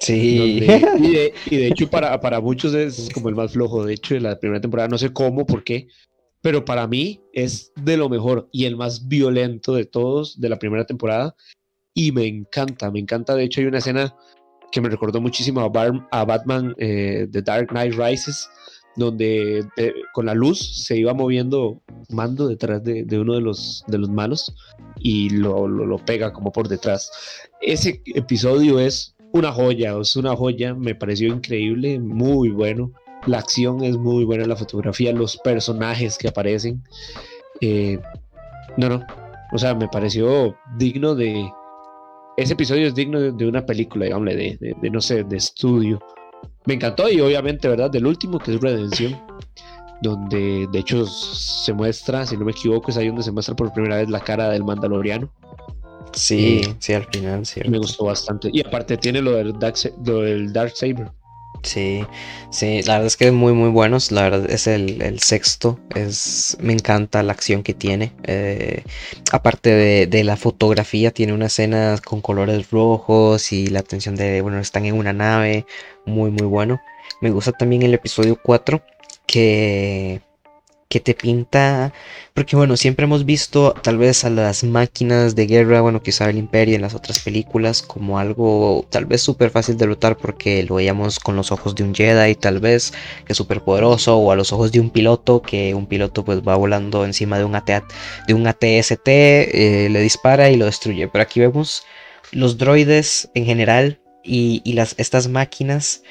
S1: Sí.
S2: y, de, hecho para, para muchos es como el más flojo. De hecho, la primera temporada no sé cómo, por qué, pero para mí es de lo mejor y el más violento de todos de la primera temporada y me encanta, me encanta. De hecho, hay una escena que me recordó muchísimo a, Batman eh, The Dark Knight Rises, donde eh, con la luz se iba moviendo mando detrás de, uno de los, de los malos y lo, lo, pega como por detrás. Ese episodio es una joya, es una joya, me pareció increíble, muy bueno. La acción es muy buena, la fotografía, los personajes que aparecen. Eh, no, no. O sea, me pareció digno de, ese episodio es digno de, una película, digamos, de, no sé, de estudio. Me encantó y obviamente, ¿verdad? Del último, que es Redención, donde de hecho se muestra, si no me equivoco, es ahí donde se muestra por primera vez la cara del Mandaloriano.
S1: Sí, sí, al final, sí.
S2: Me gustó bastante. Y aparte tiene lo del Dark, lo del Dark Saber.
S1: Sí, sí, la verdad es que muy muy buenos, la verdad es el, sexto, es, me encanta la acción que tiene, eh, aparte de, la fotografía, tiene una escena con colores rojos y la atención de, bueno, están en una nave, muy muy bueno, me gusta también el episodio 4 que que te pinta, porque bueno, siempre hemos visto tal vez a las máquinas de guerra, bueno, quizá el imperio en las otras películas como algo tal vez súper fácil de lutar porque lo veíamos con los ojos de un Jedi tal vez, que es súper poderoso, o a los ojos de un piloto, que un piloto pues va volando encima de un, de un ATST, eh, le dispara y lo destruye, pero aquí vemos los droides en general y, y las, estas máquinas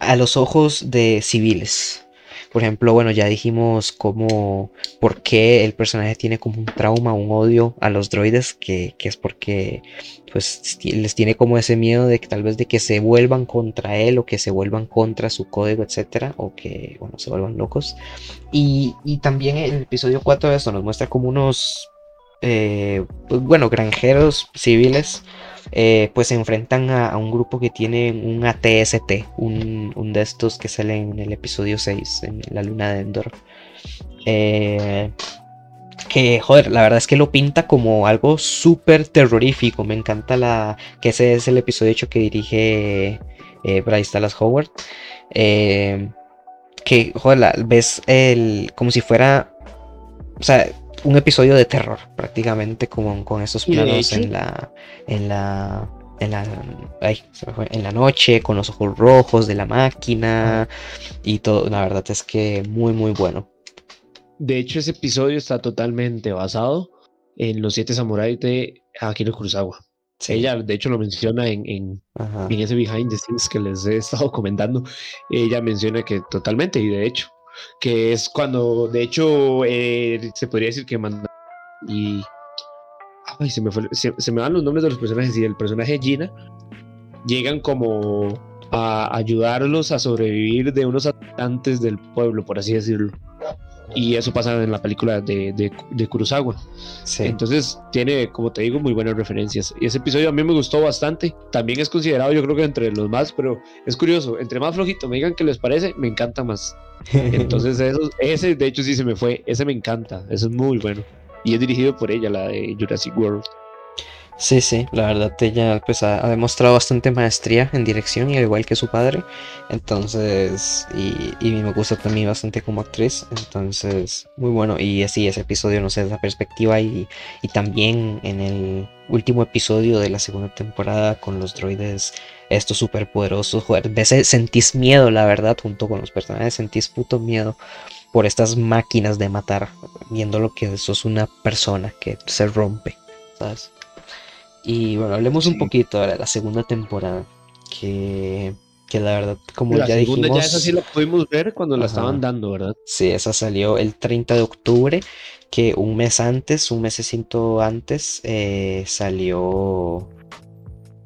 S1: a los ojos de civiles por ejemplo, bueno, ya dijimos cómo, por qué el personaje tiene como un trauma, un odio a los droides, que, es porque pues les tiene como ese miedo de que tal vez de que se vuelvan contra él o que se vuelvan contra su código, etcétera, o que, bueno, se vuelvan locos. Y, y también el episodio 4 de esto nos muestra como unos, eh, pues, bueno, granjeros civiles eh, pues se enfrentan a, un grupo que tiene un ATST, un, de estos que sale en el episodio 6, en la luna de Endor. Eh, que, joder, la verdad es que lo pinta como algo súper terrorífico. Me encanta la. que ese es el episodio hecho que dirige eh, Bryce Dallas Howard. que, joder, ves el. como si fuera. O sea, un episodio de terror, prácticamente, como con esos planos en la. en la. En la, en la noche, con los ojos rojos de la máquina y todo, la verdad es que muy, muy bueno.
S2: De hecho, ese episodio está totalmente basado en los siete samuráis de Akira Kurosawa. Ella, de hecho, lo menciona en, en, en, ese behind the scenes que les he estado comentando. Ella menciona que totalmente, y de hecho, que es cuando, de hecho, eh, se podría decir que manda y ay, se, me se, me van los nombres de los personajes y el personaje Gina llegan como a ayudarlos a sobrevivir de unos atacantes del pueblo, por así decirlo. Y eso pasa en la película de, de, Kurosawa. Entonces tiene, como te digo, muy buenas referencias. Y ese episodio a mí me gustó bastante. También es considerado, yo creo que entre los más, pero es curioso. Entre más flojito me digan que les parece, me encanta más. Entonces ese de hecho sí se me fue. Ese me encanta. Ese es muy bueno. Y es dirigido por ella, la de Jurassic World.
S1: Sí, sí, la verdad ella pues ha, demostrado bastante maestría en dirección al igual que su padre. Entonces, y, y, me gusta también bastante como actriz. Entonces, muy bueno. Y así ese episodio, no sé, esa perspectiva y, y también en el último episodio de la segunda temporada con los droides estos super poderosos. Joder, veces sentís miedo, la verdad, junto con los personajes, sentís puto miedo por estas máquinas de matar, viendo lo que sos una persona que se rompe, ¿sabes? Y bueno, hablemos un poquito de la segunda temporada. Que, que la verdad, como
S2: la
S1: ya segunda
S2: ya esa sí la pudimos ver cuando la estaban dando, ¿verdad?
S1: Sí, esa salió el 30 de octubre. Que un mes antes, un mesecito antes, eh, salió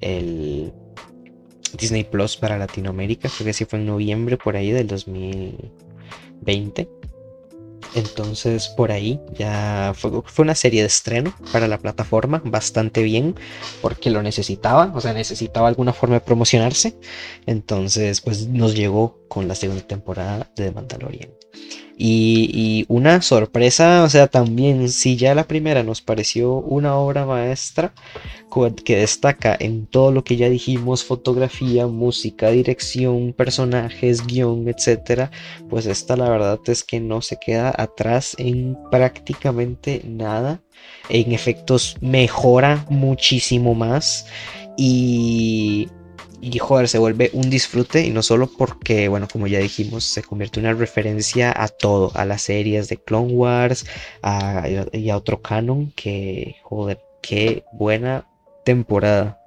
S1: el Disney Plus para Latinoamérica. Creo que sí fue en noviembre por ahí del 2020. Entonces por ahí ya fue, una serie de estreno para la plataforma bastante bien porque lo necesitaba, o sea, necesitaba alguna forma de promocionarse. Entonces pues nos llegó con la segunda temporada de The Mandalorian. Y, una sorpresa, o sea, también si ya la primera nos pareció una obra maestra que destaca en todo lo que ya dijimos, fotografía, música, dirección, personajes, guion, etcétera, pues esta la verdad es que no se queda atrás en prácticamente nada. En efectos mejora muchísimo más y y joder, se vuelve un disfrute y no solo porque, bueno, como ya dijimos, se convierte una referencia a todo, a las series de Clone Wars y a otro canon que, joder, qué buena temporada.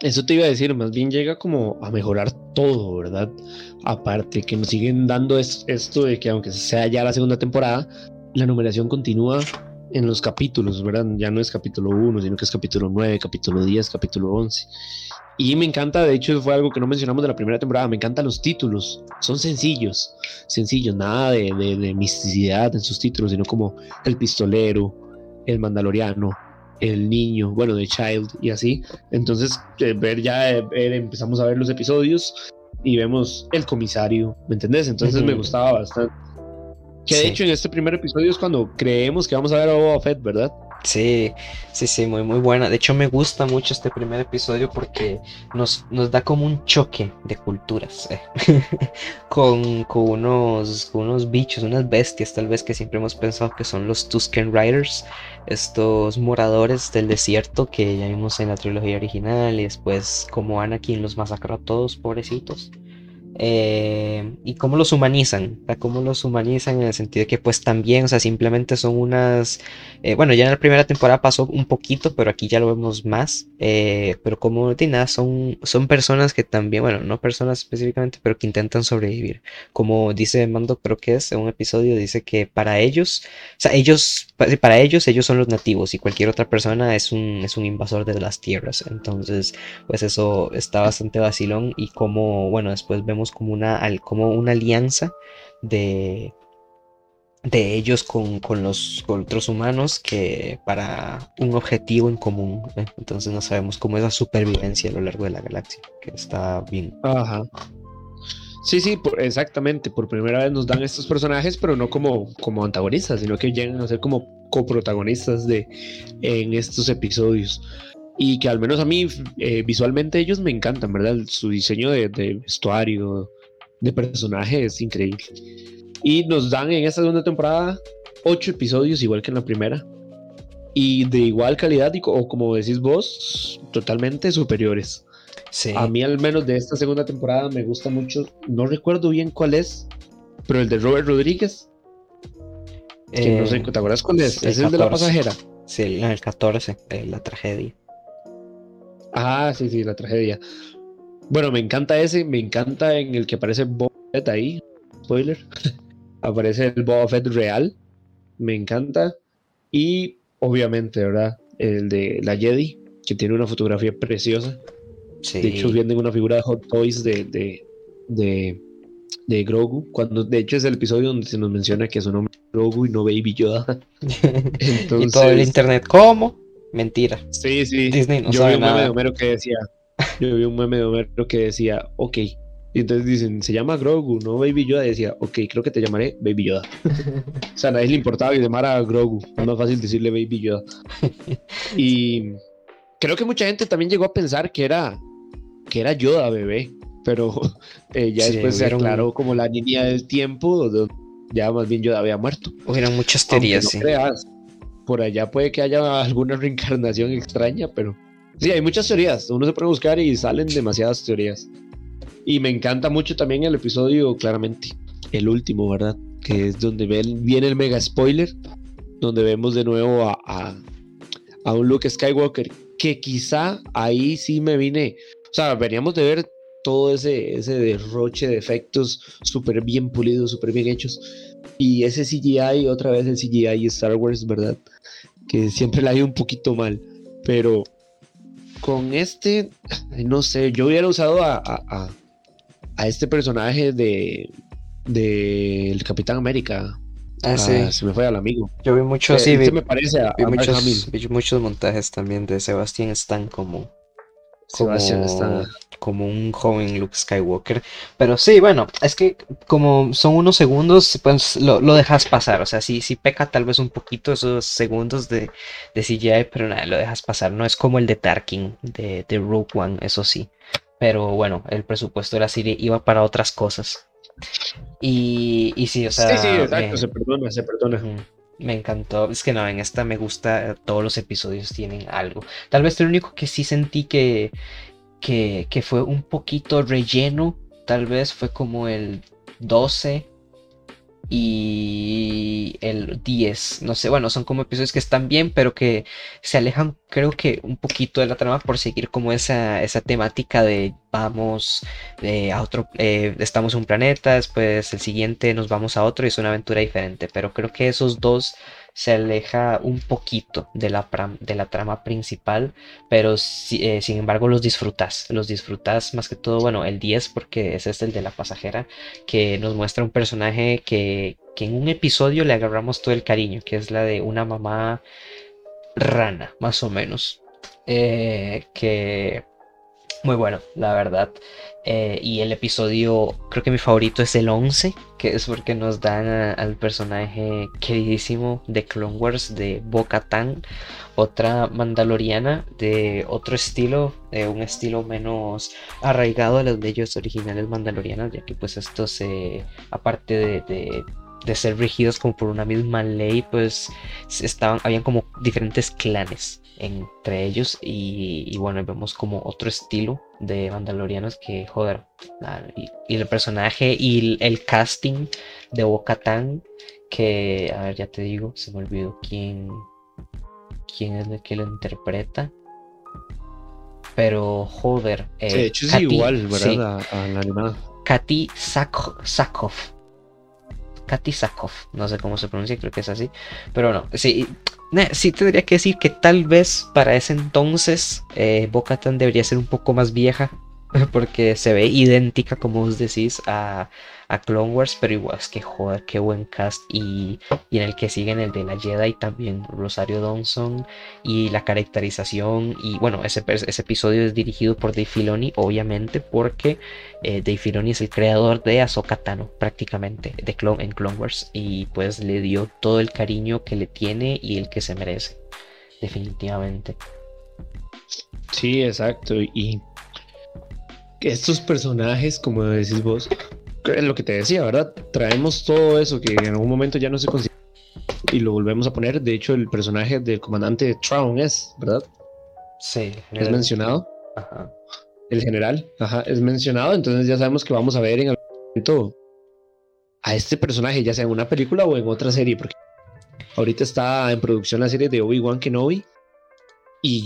S2: Eso te iba a decir, más bien llega como a mejorar todo, ¿verdad? Aparte que nos siguen dando esto de que aunque sea ya la segunda temporada, la numeración continúa en los capítulos, ¿verdad? Ya no es capítulo 1, sino que es capítulo 9, capítulo 10, capítulo 11. Y me encanta, de hecho, fue algo que no mencionamos de la primera temporada. Me encantan los títulos. Son sencillos, sencillos, nada de, de, misticidad en sus títulos, sino como El Pistolero, El Mandaloriano, El Niño, bueno, The Child y así. Entonces, eh, ver ya, eh, empezamos a ver los episodios y vemos El Comisario, ¿me entendés? Entonces me gustaba bastante. Que de hecho en este primer episodio es cuando creemos que vamos a ver a Boba Fett, ¿verdad?
S1: Sí, sí, sí, muy, muy buena. De hecho, me gusta mucho este primer episodio porque nos, nos da como un choque de culturas eh, con, unos, unos bichos, unas bestias, tal vez que siempre hemos pensado que son los Tusken Riders, estos moradores del desierto que ya vimos en la trilogía original y después como Anakin los masacró a todos, pobrecitos. Eh, y cómo los humanizan, cómo los humanizan en el sentido de que pues también, o sea, simplemente son unas, eh, bueno, ya en la primera temporada pasó un poquito, pero aquí ya lo vemos más, eh, pero como nada, son, son personas que también, bueno, no personas específicamente, pero que intentan sobrevivir. Como dice Mando, creo que es en un episodio, dice que para ellos, o sea, ellos, para ellos, ellos son los nativos y cualquier otra persona es un, es un invasor de las tierras. Entonces, pues eso está bastante vacilón y como, bueno, después vemos como una, como una alianza de, de ellos con, los otros humanos que para un objetivo en común. ¿eh? Entonces no sabemos cómo es la supervivencia a lo largo de la galaxia, que está bien.
S2: Ajá. Sí, sí, exactamente. Por primera vez nos dan estos personajes, pero no como, como antagonistas, sino que llegan a ser como coprotagonistas de, en estos episodios y que al menos a mí eh, visualmente ellos me encantan, ¿verdad? Su diseño de, vestuario, de personaje es increíble. Y nos dan en esta segunda temporada ocho episodios igual que en la primera. Y de igual calidad y, o como decís vos, totalmente superiores. Sí. A mí al menos de esta segunda temporada me gusta mucho, no recuerdo bien cuál es, pero el de Robert Rodríguez. no sé, eh, ¿te acuerdas cuál es? es el de la pasajera.
S1: Sí, el 14, la tragedia.
S2: Ah, sí, sí, la tragedia. Bueno, me encanta ese, me encanta en el que aparece Boba Fett ahí. Spoiler. aparece el Boba Fett real. Me encanta. Y obviamente, ¿verdad? El de la Jedi, que tiene una fotografía preciosa. De hecho, vienen una figura de Hot Toys de, de, de Grogu, cuando de hecho es el episodio donde se nos menciona que su nombre es Grogu y no Baby Yoda.
S1: y todo el internet, ¿cómo? Mentira.
S2: Sí, sí. Disney no Yo vi un meme de Homero que decía, yo vi un meme de Homero que decía, ok. Y entonces dicen, se llama Grogu, no Baby Yoda. Y decía, ok, creo que te llamaré Baby Yoda. o sea, a nadie le importaba que llamara a Grogu. Es más fácil decirle Baby Yoda. y creo que mucha gente también llegó a pensar que era, que era Yoda bebé. Pero eh, ya después se aclaró como la línea del tiempo, ya más bien Yoda había muerto.
S1: Hubieron muchas teorías, sí.
S2: Por allá puede que haya alguna reencarnación extraña, pero Sí, hay muchas teorías. Uno se puede buscar y salen demasiadas teorías. Y me encanta mucho también el episodio, claramente, el último, ¿verdad? Que es donde viene el mega spoiler, donde vemos de nuevo a, a, un Luke Skywalker, que quizá ahí sí me vine, o sea, veníamos de ver todo ese, ese derroche de efectos súper bien pulidos, súper bien hechos. Y ese CGI, otra vez el CGI Star Wars, ¿verdad? Que siempre la hay un poquito mal. Pero con este, no sé, yo hubiera usado a, a, este personaje de del Capitán América.
S1: Ah, sí.
S2: Se me fue al amigo.
S1: Yo vi muchos, sí,
S2: vi, me parece a,
S1: muchos, vi muchos montajes también de Sebastián Stan como como, un joven Luke Skywalker. Pero sí, bueno, es que como son unos segundos, pues lo, dejas pasar. O sea, sí, sí peca tal vez un poquito esos segundos de, de CGI, pero nada, lo dejas pasar. No es como el de Tarkin, de, de Rogue One, eso sí. Pero bueno, el presupuesto de la serie iba para otras cosas. Y, y sí, o sea.
S2: Sí, sí, exacto, se perdona, se perdona.
S1: Me encantó. Es que no, en esta me gusta. Todos los episodios tienen algo. Tal vez el único que sí sentí que, que, que fue un poquito relleno. Tal vez fue como el 12 y el 10. No sé, bueno, son como episodios que están bien, pero que se alejan, creo que un poquito de la trama por seguir como esa, esa temática de vamos eh, a otro, eh, estamos en un planeta, después el siguiente nos vamos a otro y es una aventura diferente. Pero creo que esos dos se aleja un poquito de la, de la trama principal, pero eh, sin embargo los disfrutas, los disfrutas más que todo, bueno, el 10 porque ese es el de la pasajera, que nos muestra un personaje que, que en un episodio le agarramos todo el cariño, que es la de una mamá rana, más o menos, eh, que muy bueno, la verdad. Eh, y el episodio, creo que mi favorito es el 11, que es porque nos dan al personaje queridísimo de Clone Wars de Bo-Katan, otra mandaloriana de otro estilo, de un estilo menos arraigado a los de ellos originales mandalorianos, ya que pues esto se, aparte de, de ser rigidos como por una misma ley, pues estaban, habían como diferentes clanes entre ellos y, bueno, vemos como otro estilo de Mandalorianos que, joder, y, el personaje y el, casting de Bo-Katan, que, a ver, ya te digo, se me olvidó quién, quién es el que lo interpreta. Pero, joder.
S2: Eh, de hecho es igual, ¿verdad? A, la animada.
S1: Katy Sakov. Katy Sakov, no sé cómo se pronuncia, creo que es así. Pero no, sí, sí tendría que decir que tal vez para ese entonces eh, debería ser un poco más vieja. Porque se ve idéntica, como os decís, a, a Clone Wars, pero igual es que joder, qué buen cast. Y, en el que sigue en el de la Jedi también Rosario Dawson y la caracterización. Y bueno, ese, ese episodio es dirigido por Dave Filoni, obviamente, porque eh, Dave Filoni es el creador de Ahsoka Tano, prácticamente, de Clone, en Clone Wars. Y pues le dio todo el cariño que le tiene y el que se merece, definitivamente.
S2: Sí, exacto. Y estos personajes, como decís vos, es lo que te decía, ¿verdad? Traemos todo eso que en algún momento ya no se consigue y lo volvemos a poner. De hecho, el personaje del comandante Traun es, ¿verdad?
S1: Sí.
S2: Es mencionado. Ajá. El general, ajá, es mencionado. Entonces ya sabemos que vamos a ver en algún momento a este personaje, ya sea en una película o en otra serie, porque ahorita está en producción la serie de Obi-Wan Kenobi. Y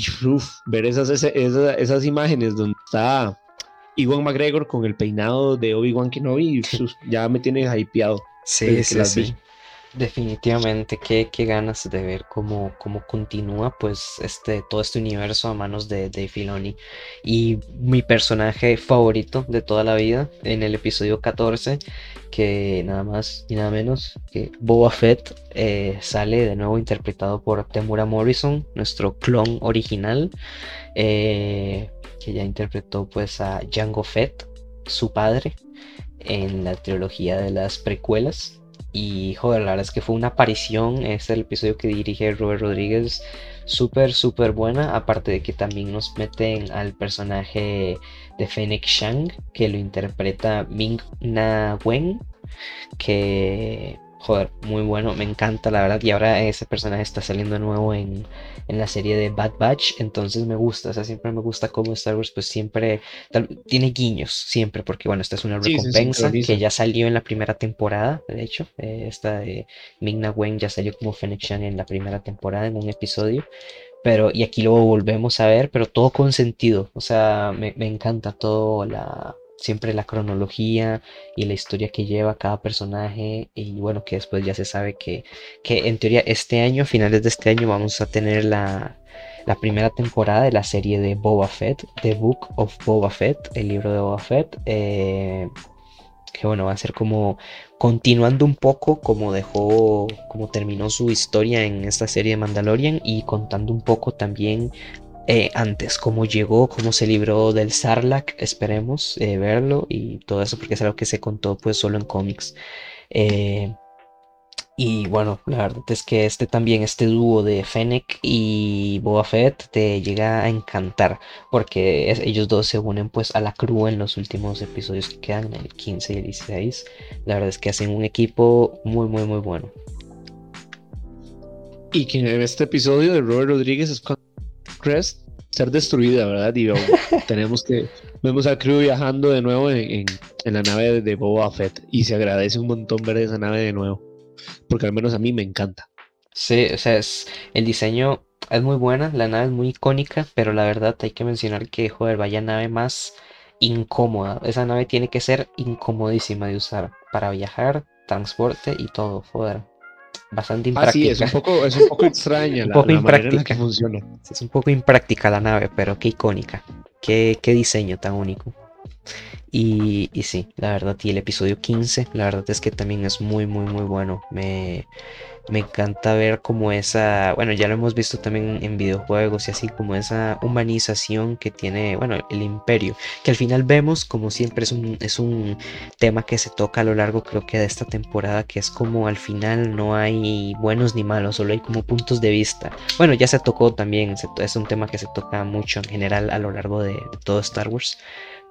S2: ver esas, esas, esas imágenes donde está Iwan McGregor con el peinado de Obi-Wan Kenobi ya me tiene hypeado.
S1: Sí, sí, sí. Definitivamente, qué, qué ganas de ver cómo, cómo continúa pues este, todo este universo a manos de Dave Filoni. Y mi personaje favorito de toda la vida en el episodio 14, que nada más y nada menos que Boba Fett eh, sale de nuevo interpretado por Temura Morrison, nuestro clon original, eh, que ya interpretó pues a Jango Fett, su padre, en la trilogía de las precuelas. Y joder, la verdad es que fue una aparición. Es el episodio que dirige Robert Rodríguez. Súper, súper buena. Aparte de que también nos meten al personaje de Fennec Shang, que lo interpreta Ming Na Wen. Que joder, muy bueno, me encanta la verdad. Y ahora ese personaje está saliendo nuevo en, la serie de Bad Batch, entonces me gusta, o sea, siempre me gusta cómo Star Wars pues siempre tiene guiños, siempre, porque bueno, esta es una recompensa que ya salió en la primera temporada, de hecho, eh, esta de Ming-Na Wen ya salió como Fennec en la primera temporada en un episodio. Pero, y aquí lo volvemos a ver, pero todo con sentido. O sea, me, me encanta todo la, siempre la cronología y la historia que lleva cada personaje y bueno que después ya se sabe que, que en teoría este año, finales de este año vamos a tener la, la primera temporada de la serie de Boba Fett, The Book of Boba Fett, el libro de Boba Fett, eh, que bueno, va a ser como continuando un poco como dejó, como terminó su historia en esta serie de Mandalorian y contando un poco también eh, antes, cómo llegó, cómo se libró del Sarlacc, esperemos eh, verlo y todo eso porque es algo que se contó pues solo en cómics. Eh, y bueno, la verdad es que este también, este dúo de Fennec y Boba Fett te llega a encantar porque ellos dos se unen pues a la crew en los últimos episodios que quedan, el 15 y el 16. La verdad es que hacen un equipo muy, muy, muy bueno.
S2: Y que en este episodio de Robert Rodríguez es cuando Crest ser destruida, ¿verdad? Y tenemos que, vemos a crew viajando de nuevo en, la nave de Boba Fett y se agradece un montón ver esa nave de nuevo, porque al menos a mí me encanta.
S1: Sí, o sea, es, el diseño es muy buena, la nave es muy icónica, pero la verdad hay que mencionar que, joder, vaya nave más incómoda. Esa nave tiene que ser incomodísima de usar para viajar, transporte y todo, joder bastante impráctica.
S2: es un poco, es un poco extraña la, impráctica. que funciona.
S1: Es un poco impráctica la nave, pero qué icónica. Qué, qué diseño tan único. Y, y, sí, la verdad, y el episodio 15, la verdad es que también es muy, muy, muy bueno. Me, me encanta ver como esa, bueno, ya lo hemos visto también en videojuegos y así como esa humanización que tiene, bueno, el imperio, que al final vemos como siempre es un, es un tema que se toca a lo largo creo que de esta temporada, que es como al final no hay buenos ni malos, solo hay como puntos de vista. Bueno, ya se tocó también, es un tema que se toca mucho en general a lo largo de, de todo Star Wars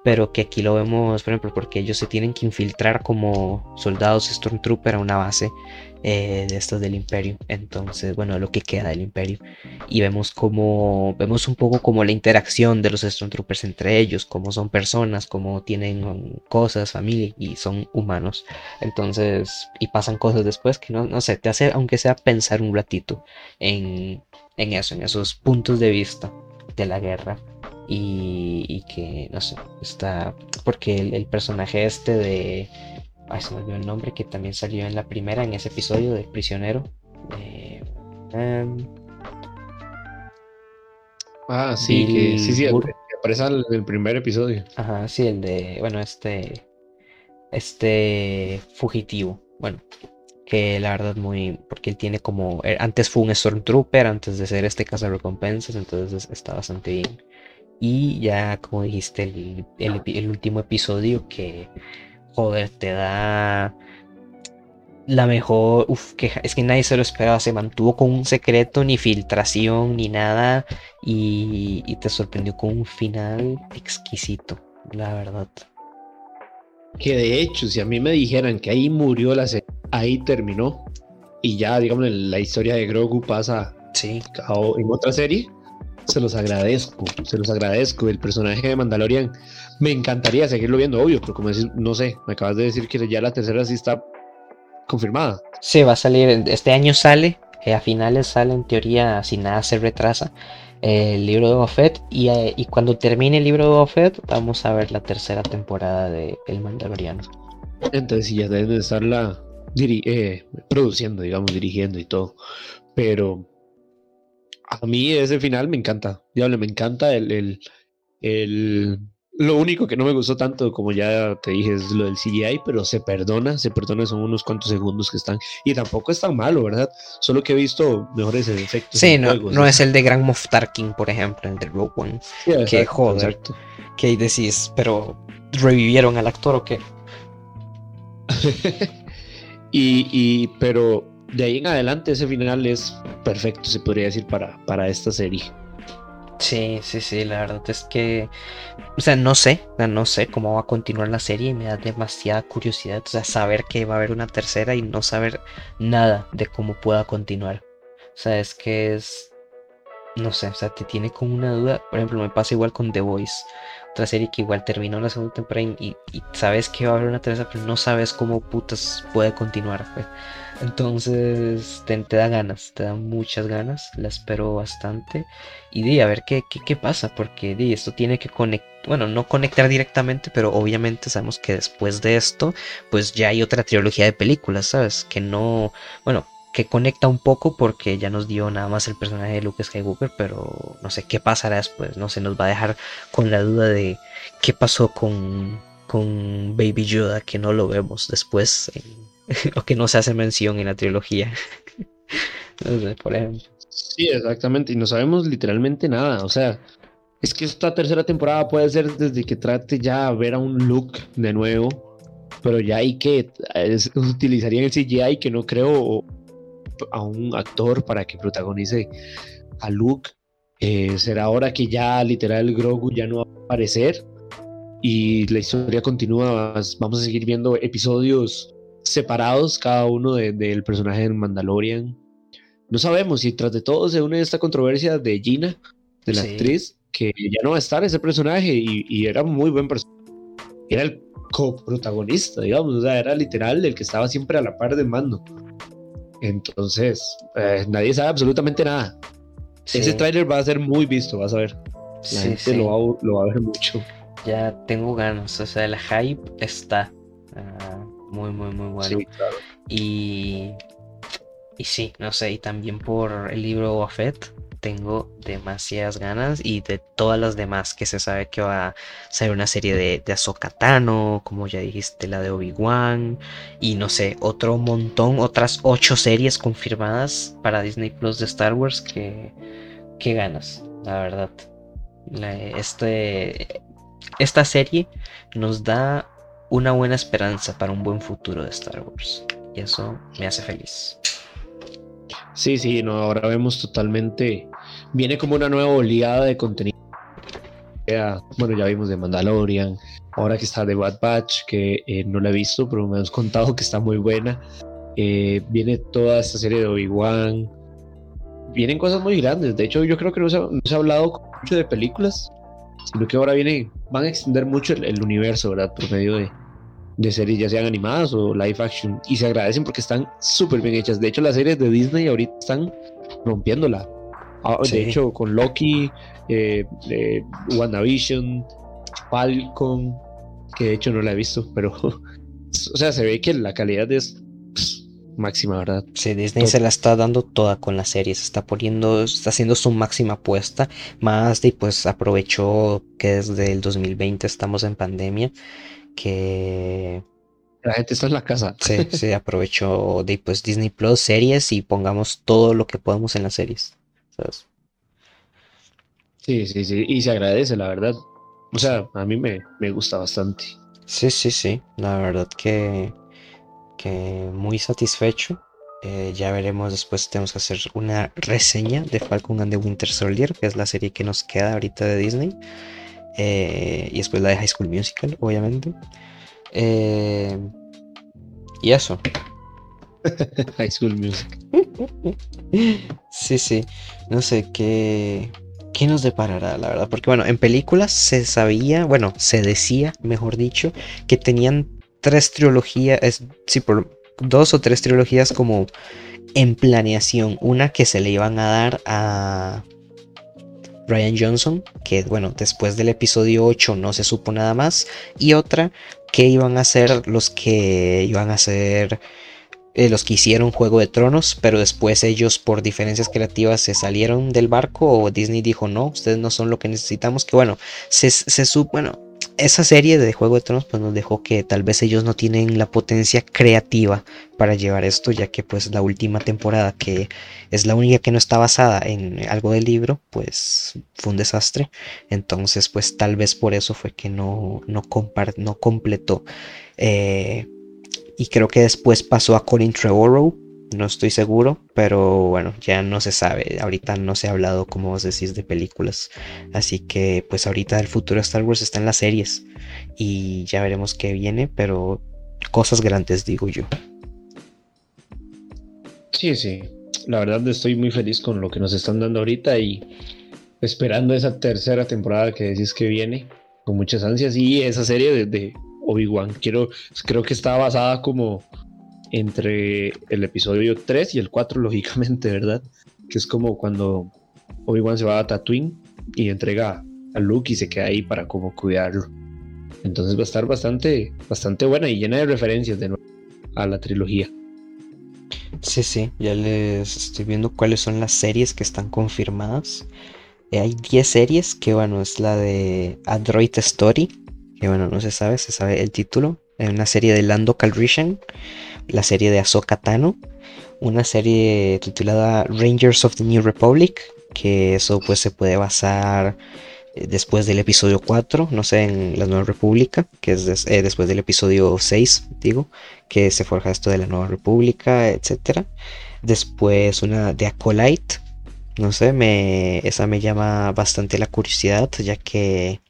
S1: pero que aquí lo vemos, por ejemplo, porque ellos se tienen que infiltrar como soldados Stormtrooper a una base eh, de estos del imperio. Entonces, bueno, lo que queda del imperio. Y vemos como, vemos un poco como la interacción de los Stormtroopers entre ellos, cómo son personas, cómo tienen cosas, familia y son humanos. Entonces, y pasan cosas después que no, no sé, te hace, aunque sea pensar un ratito en, en eso, en esos puntos de vista de la guerra. Y, que, no sé, está, porque el personaje este de Ay, se me olvidó el nombre que también salió en la primera, en ese episodio de Prisionero. Em,
S2: ah, sí, que, sí, sí, aparece en el primer episodio.
S1: Ajá, sí, el de, bueno, este, este fugitivo. Bueno, que la verdad muy, porque él tiene como, eh, antes fue un Stormtrooper, antes de ser este recompensas entonces está bastante bien. Y ya, como dijiste, el último episodio que joder, te da la mejor. Uf, que es que nadie se lo esperaba. Se mantuvo con un secreto, ni filtración, ni nada. Y, te sorprendió con un final exquisito, la verdad.
S2: Que de hecho, si a mí me dijeran que ahí murió la serie, ahí terminó. Y ya, digamos, la historia de Grogu pasa
S1: sí.
S2: en otra serie se los agradezco, se los agradezco. El personaje de Mandalorian me encantaría seguirlo viendo, obvio, pero como decir, no sé, me acabas de decir que ya la tercera sí está confirmada.
S1: Sí, va a salir, este año sale, eh, a finales sale en teoría, si nada se retrasa, el libro de Buffett y, eh, y, cuando termine el libro de Buffett vamos a ver la tercera temporada de El Mandaloriano.
S2: Entonces, si ya debe estar la, eh, produciendo, digamos, dirigiendo y todo. Pero a mí ese final me encanta. Diablo, me encanta el, el, el, Lo único que no me gustó tanto, como ya te dije, es lo del CGI, pero se perdona, se perdona, son unos cuantos segundos que están. Y tampoco es tan malo, ¿verdad? Solo que he visto mejores efectos.
S1: Sí, no, no es el de Grand Moff Tarkin, por ejemplo, el de Rogue One. que joder. Que decís, pero ¿revivieron al actor o qué?
S2: y, y, pero de ahí en adelante ese final es perfecto, se podría decir, para, para esta serie.
S1: Sí, sí, sí, la verdad es que, o sea, no sé, no sé cómo va a continuar la serie y me da demasiada curiosidad, o sea, saber que va a haber una tercera y no saber nada de cómo pueda continuar. O sea, es que es, no sé, o sea, te tiene como una duda, por ejemplo, me pasa igual con The Voice, otra serie que igual terminó la segunda temporada y, sabes que va a haber una tercera, pero no sabes cómo putas puede continuar, pues. Entonces te, da ganas, te da muchas ganas, la espero bastante. Y di a ver qué, qué, pasa, porque di, esto tiene que conectar, bueno, no conectar directamente, pero obviamente sabemos que después de esto, pues ya hay otra trilogía de películas, ¿sabes? Que no, bueno, que conecta un poco porque ya nos dio nada más el personaje de Luke Skywalker, pero no sé qué pasará después, no se nos va a dejar con la duda de qué pasó con, con Baby Yoda, que no lo vemos después o que no se hace mención en la trilogía. por ejemplo.
S2: Sí, exactamente, y no sabemos literalmente nada, o sea, es que esta tercera temporada puede ser desde que trate ya ver a un Luke de nuevo, pero ya hay que utilizarían el CGI que no creo a un actor para que protagonice a Luke. Eh, será ahora que ya literal Grogu ya no va a aparecer y la historia continúa. Vamos a seguir viendo episodios separados cada uno del personaje del Mandalorian. No sabemos si tras de todo se une esta controversia de Gina, de la actriz, que ya no va a estar ese personaje y, era muy buen personaje. Era el coprotagonista, digamos, o sea, era literal el que estaba siempre a la par de mando. Entonces, eh, nadie sabe absolutamente nada. Ese tráiler va a ser muy visto, vas a ver. La gente lo va, lo va, a ver mucho.
S1: Ya tengo ganas, o sea, el hype está. Ah, muy, muy, muy bueno. Y, y sí, no sé, y también por el libro Wafet tengo demasiadas ganas y de todas las demás que se sabe que va a ser una serie de, de Ahsoka Tano, como ya dijiste, la de Obi-Wan y no sé, otro montón, otras ocho series confirmadas para Disney Plus de Star Wars que, que ganas, la verdad. este, esta serie nos da una buena esperanza para un buen futuro de Star Wars. Y eso me hace feliz.
S2: Sí, sí, no, ahora vemos totalmente. Viene como una nueva oleada de contenido. bueno, ya vimos de Mandalorian. Ahora que está de Bad Batch, que eh, no la he visto, pero me has contado que está muy buena. Eh, viene toda esta serie de Obi-Wan. Vienen cosas muy grandes. De hecho, yo creo que no se ha, hablado mucho de películas, sino que ahora viene, van a extender mucho el universo, ¿verdad? Por medio de, de series, ya sean animadas o live action, y se agradecen porque están súper bien hechas. De hecho, las series de Disney ahorita están rompiéndola. Ah, de hecho, con Loki, eh, eh, WandaVision, Falcon, que de hecho no la he visto, pero, o sea, se ve que la calidad es máxima, ¿verdad?
S1: Sí, Disney se la está dando toda con las series, está poniendo, está haciendo su máxima apuesta, más de pues aprovechó que desde el 2020 estamos en pandemia que
S2: la gente está en la casa.
S1: Sí, sí, aprovecho de pues Disney Plus series y pongamos todo lo que podamos en las series.
S2: Sí, sí, sí. Y se agradece, la verdad. O sea, a mí me, me gusta bastante.
S1: Sí, sí, sí. La verdad que, que muy satisfecho. Eh, ya veremos después, tenemos que hacer una reseña de Falcon and the Winter Soldier, que es la serie que nos queda ahorita de Disney. Eh, y después la de High School Musical, obviamente. Eh, y eso.
S2: High School Musical.
S1: sí, sí. No sé qué. ¿Qué nos deparará, la verdad? Porque, bueno, en películas se sabía, bueno, se decía, mejor dicho, que tenían tres trilogías, es, sí, por dos o tres trilogías como en planeación. Una que se le iban a dar a Ryan Johnson, que bueno, después del episodio 8 no se supo nada más, y otra que iban a ser los que iban a ser eh, los que hicieron Juego de Tronos, pero después ellos por diferencias creativas se salieron del barco o Disney dijo no, ustedes no son lo que necesitamos, que bueno, se, se bueno, esa serie de Juego de Tronos pues nos dejó que tal vez ellos no tienen la potencia creativa para llevar esto, ya que pues la última temporada que es la única que no está basada en algo del libro, pues fue un desastre. Entonces pues tal vez por eso fue que no, no, no completó. Eh, y creo que después pasó a Colin Trevorrow, no estoy seguro, pero bueno, ya no se sabe. Ahorita no se ha hablado, como vos decís, de películas. Así que pues ahorita el futuro de Star Wars está en las series. Y ya veremos qué viene, pero cosas grandes, digo yo.
S2: Sí, sí. La verdad estoy muy feliz con lo que nos están dando ahorita y esperando esa tercera temporada que decís que viene con muchas ansias y esa serie de, de Obi-Wan. Creo que está basada como entre el episodio 3 y el 4, lógicamente, ¿verdad? Que es como cuando Obi-Wan se va a Tatooine y entrega a Luke y se queda ahí para como cuidarlo. Entonces va a estar bastante, bastante buena y llena de referencias de nuevo a la trilogía.
S1: Sí, sí, ya les estoy viendo cuáles son las series que están confirmadas. Eh, hay 10 series, que bueno, es la de Android Story, que bueno, no se sabe, se sabe el título. Es una serie de Lando Calrissian, la serie de Ahsoka Tano, una serie titulada Rangers of the New Republic, que eso pues se puede basar eh, después del episodio 4, no sé, en la Nueva República, que es eh, después del episodio 6, digo, que se forja esto de la Nueva República, etc. Después una de Acolyte, no sé, me, esa me llama bastante la curiosidad, ya que,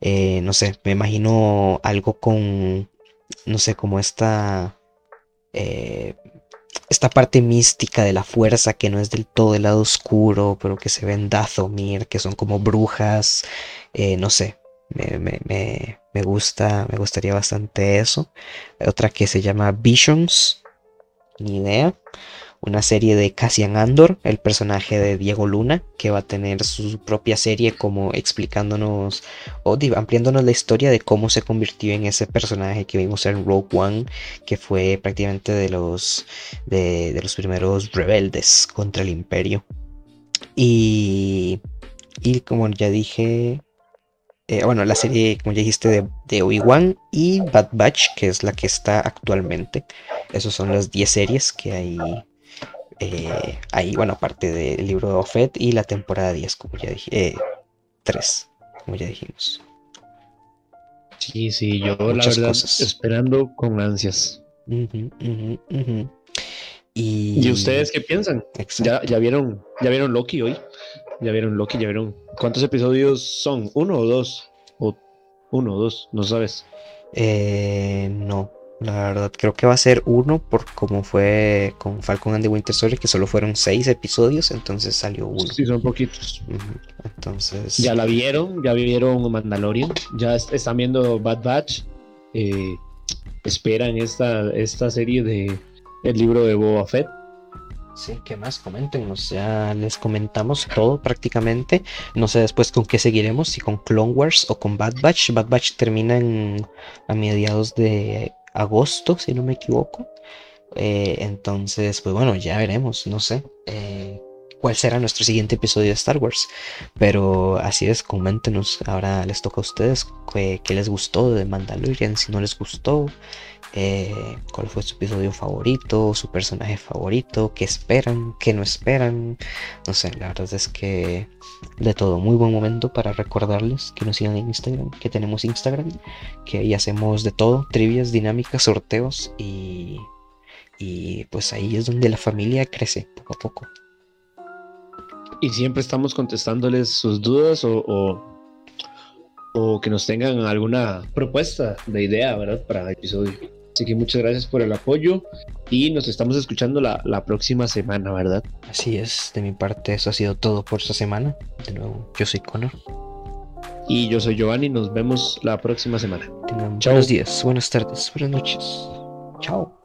S1: eh, no sé, me imagino algo con, no sé, como esta eh, esta parte mística de la fuerza que no es del todo el lado oscuro, pero que se ve en Dathomir, que son como brujas, eh, no sé, me, gusta, me gustaría bastante eso. Otra que se llama Visions, ni idea una serie de Cassian Andor, el personaje de Diego Luna, que va a tener su propia serie como explicándonos o ampliándonos la historia de cómo se convirtió en ese personaje que vimos en Rogue One, que fue prácticamente de los, de, los primeros rebeldes contra el imperio. Y, y como ya dije, eh, bueno, la serie, como ya dijiste, de, de Obi-Wan y Bad Batch, que es la que está actualmente. Esas son las 10 series que hay eh, ahí, bueno, aparte del libro de Ofet y la temporada 10, como ya dije, 3, eh, como ya dijimos.
S2: Sí, sí, yo la verdad esperando con ansias. Y... ustedes qué piensan? ¿Ya, ¿Ya, vieron, ¿Ya vieron Loki hoy? ¿Ya vieron Loki? ¿Ya vieron? ¿Cuántos episodios son? ¿Uno o dos? ¿O uno o dos? ¿No sabes?
S1: Eh, no. La verdad, creo que va a ser uno por como fue con Falcon and the Winter Soldier, que solo fueron seis episodios, entonces salió uno.
S2: Sí, son poquitos.
S1: Entonces.
S2: Ya la vieron, ya vieron Mandalorian, ya están viendo Bad Batch. Eh, esperan esta, esta serie de el libro de Boba Fett.
S1: Sí, ¿qué más? Coméntenos. Ya les comentamos todo prácticamente. No sé después con qué seguiremos, si con Clone Wars o con Bad Batch. Bad Batch termina en, a mediados de agosto, si no me equivoco. Eh, entonces, pues bueno, ya veremos, no sé eh, cuál será nuestro siguiente episodio de Star Wars. Pero así es, coméntenos. Ahora les toca a ustedes qué, les gustó de Mandalorian, si no les gustó. Eh, cuál fue su episodio favorito, su personaje favorito, qué esperan, qué no esperan. No sé, la verdad es que de todo, muy buen momento para recordarles que nos sigan en Instagram, que tenemos Instagram, que ahí hacemos de todo, trivias, dinámicas, sorteos y, y pues ahí es donde la familia crece poco a poco.
S2: Y siempre estamos contestándoles sus dudas o, o, que nos tengan alguna propuesta de idea, ¿verdad? Para el episodio. Así que muchas gracias por el apoyo y nos estamos escuchando la, la, próxima semana, ¿verdad?
S1: Así es, de mi parte eso ha sido todo por esta semana. De nuevo, yo soy Connor.
S2: Y yo soy Giovanni, nos vemos la próxima semana.
S1: Tengan buenos días, buenas tardes, buenas noches. Chao.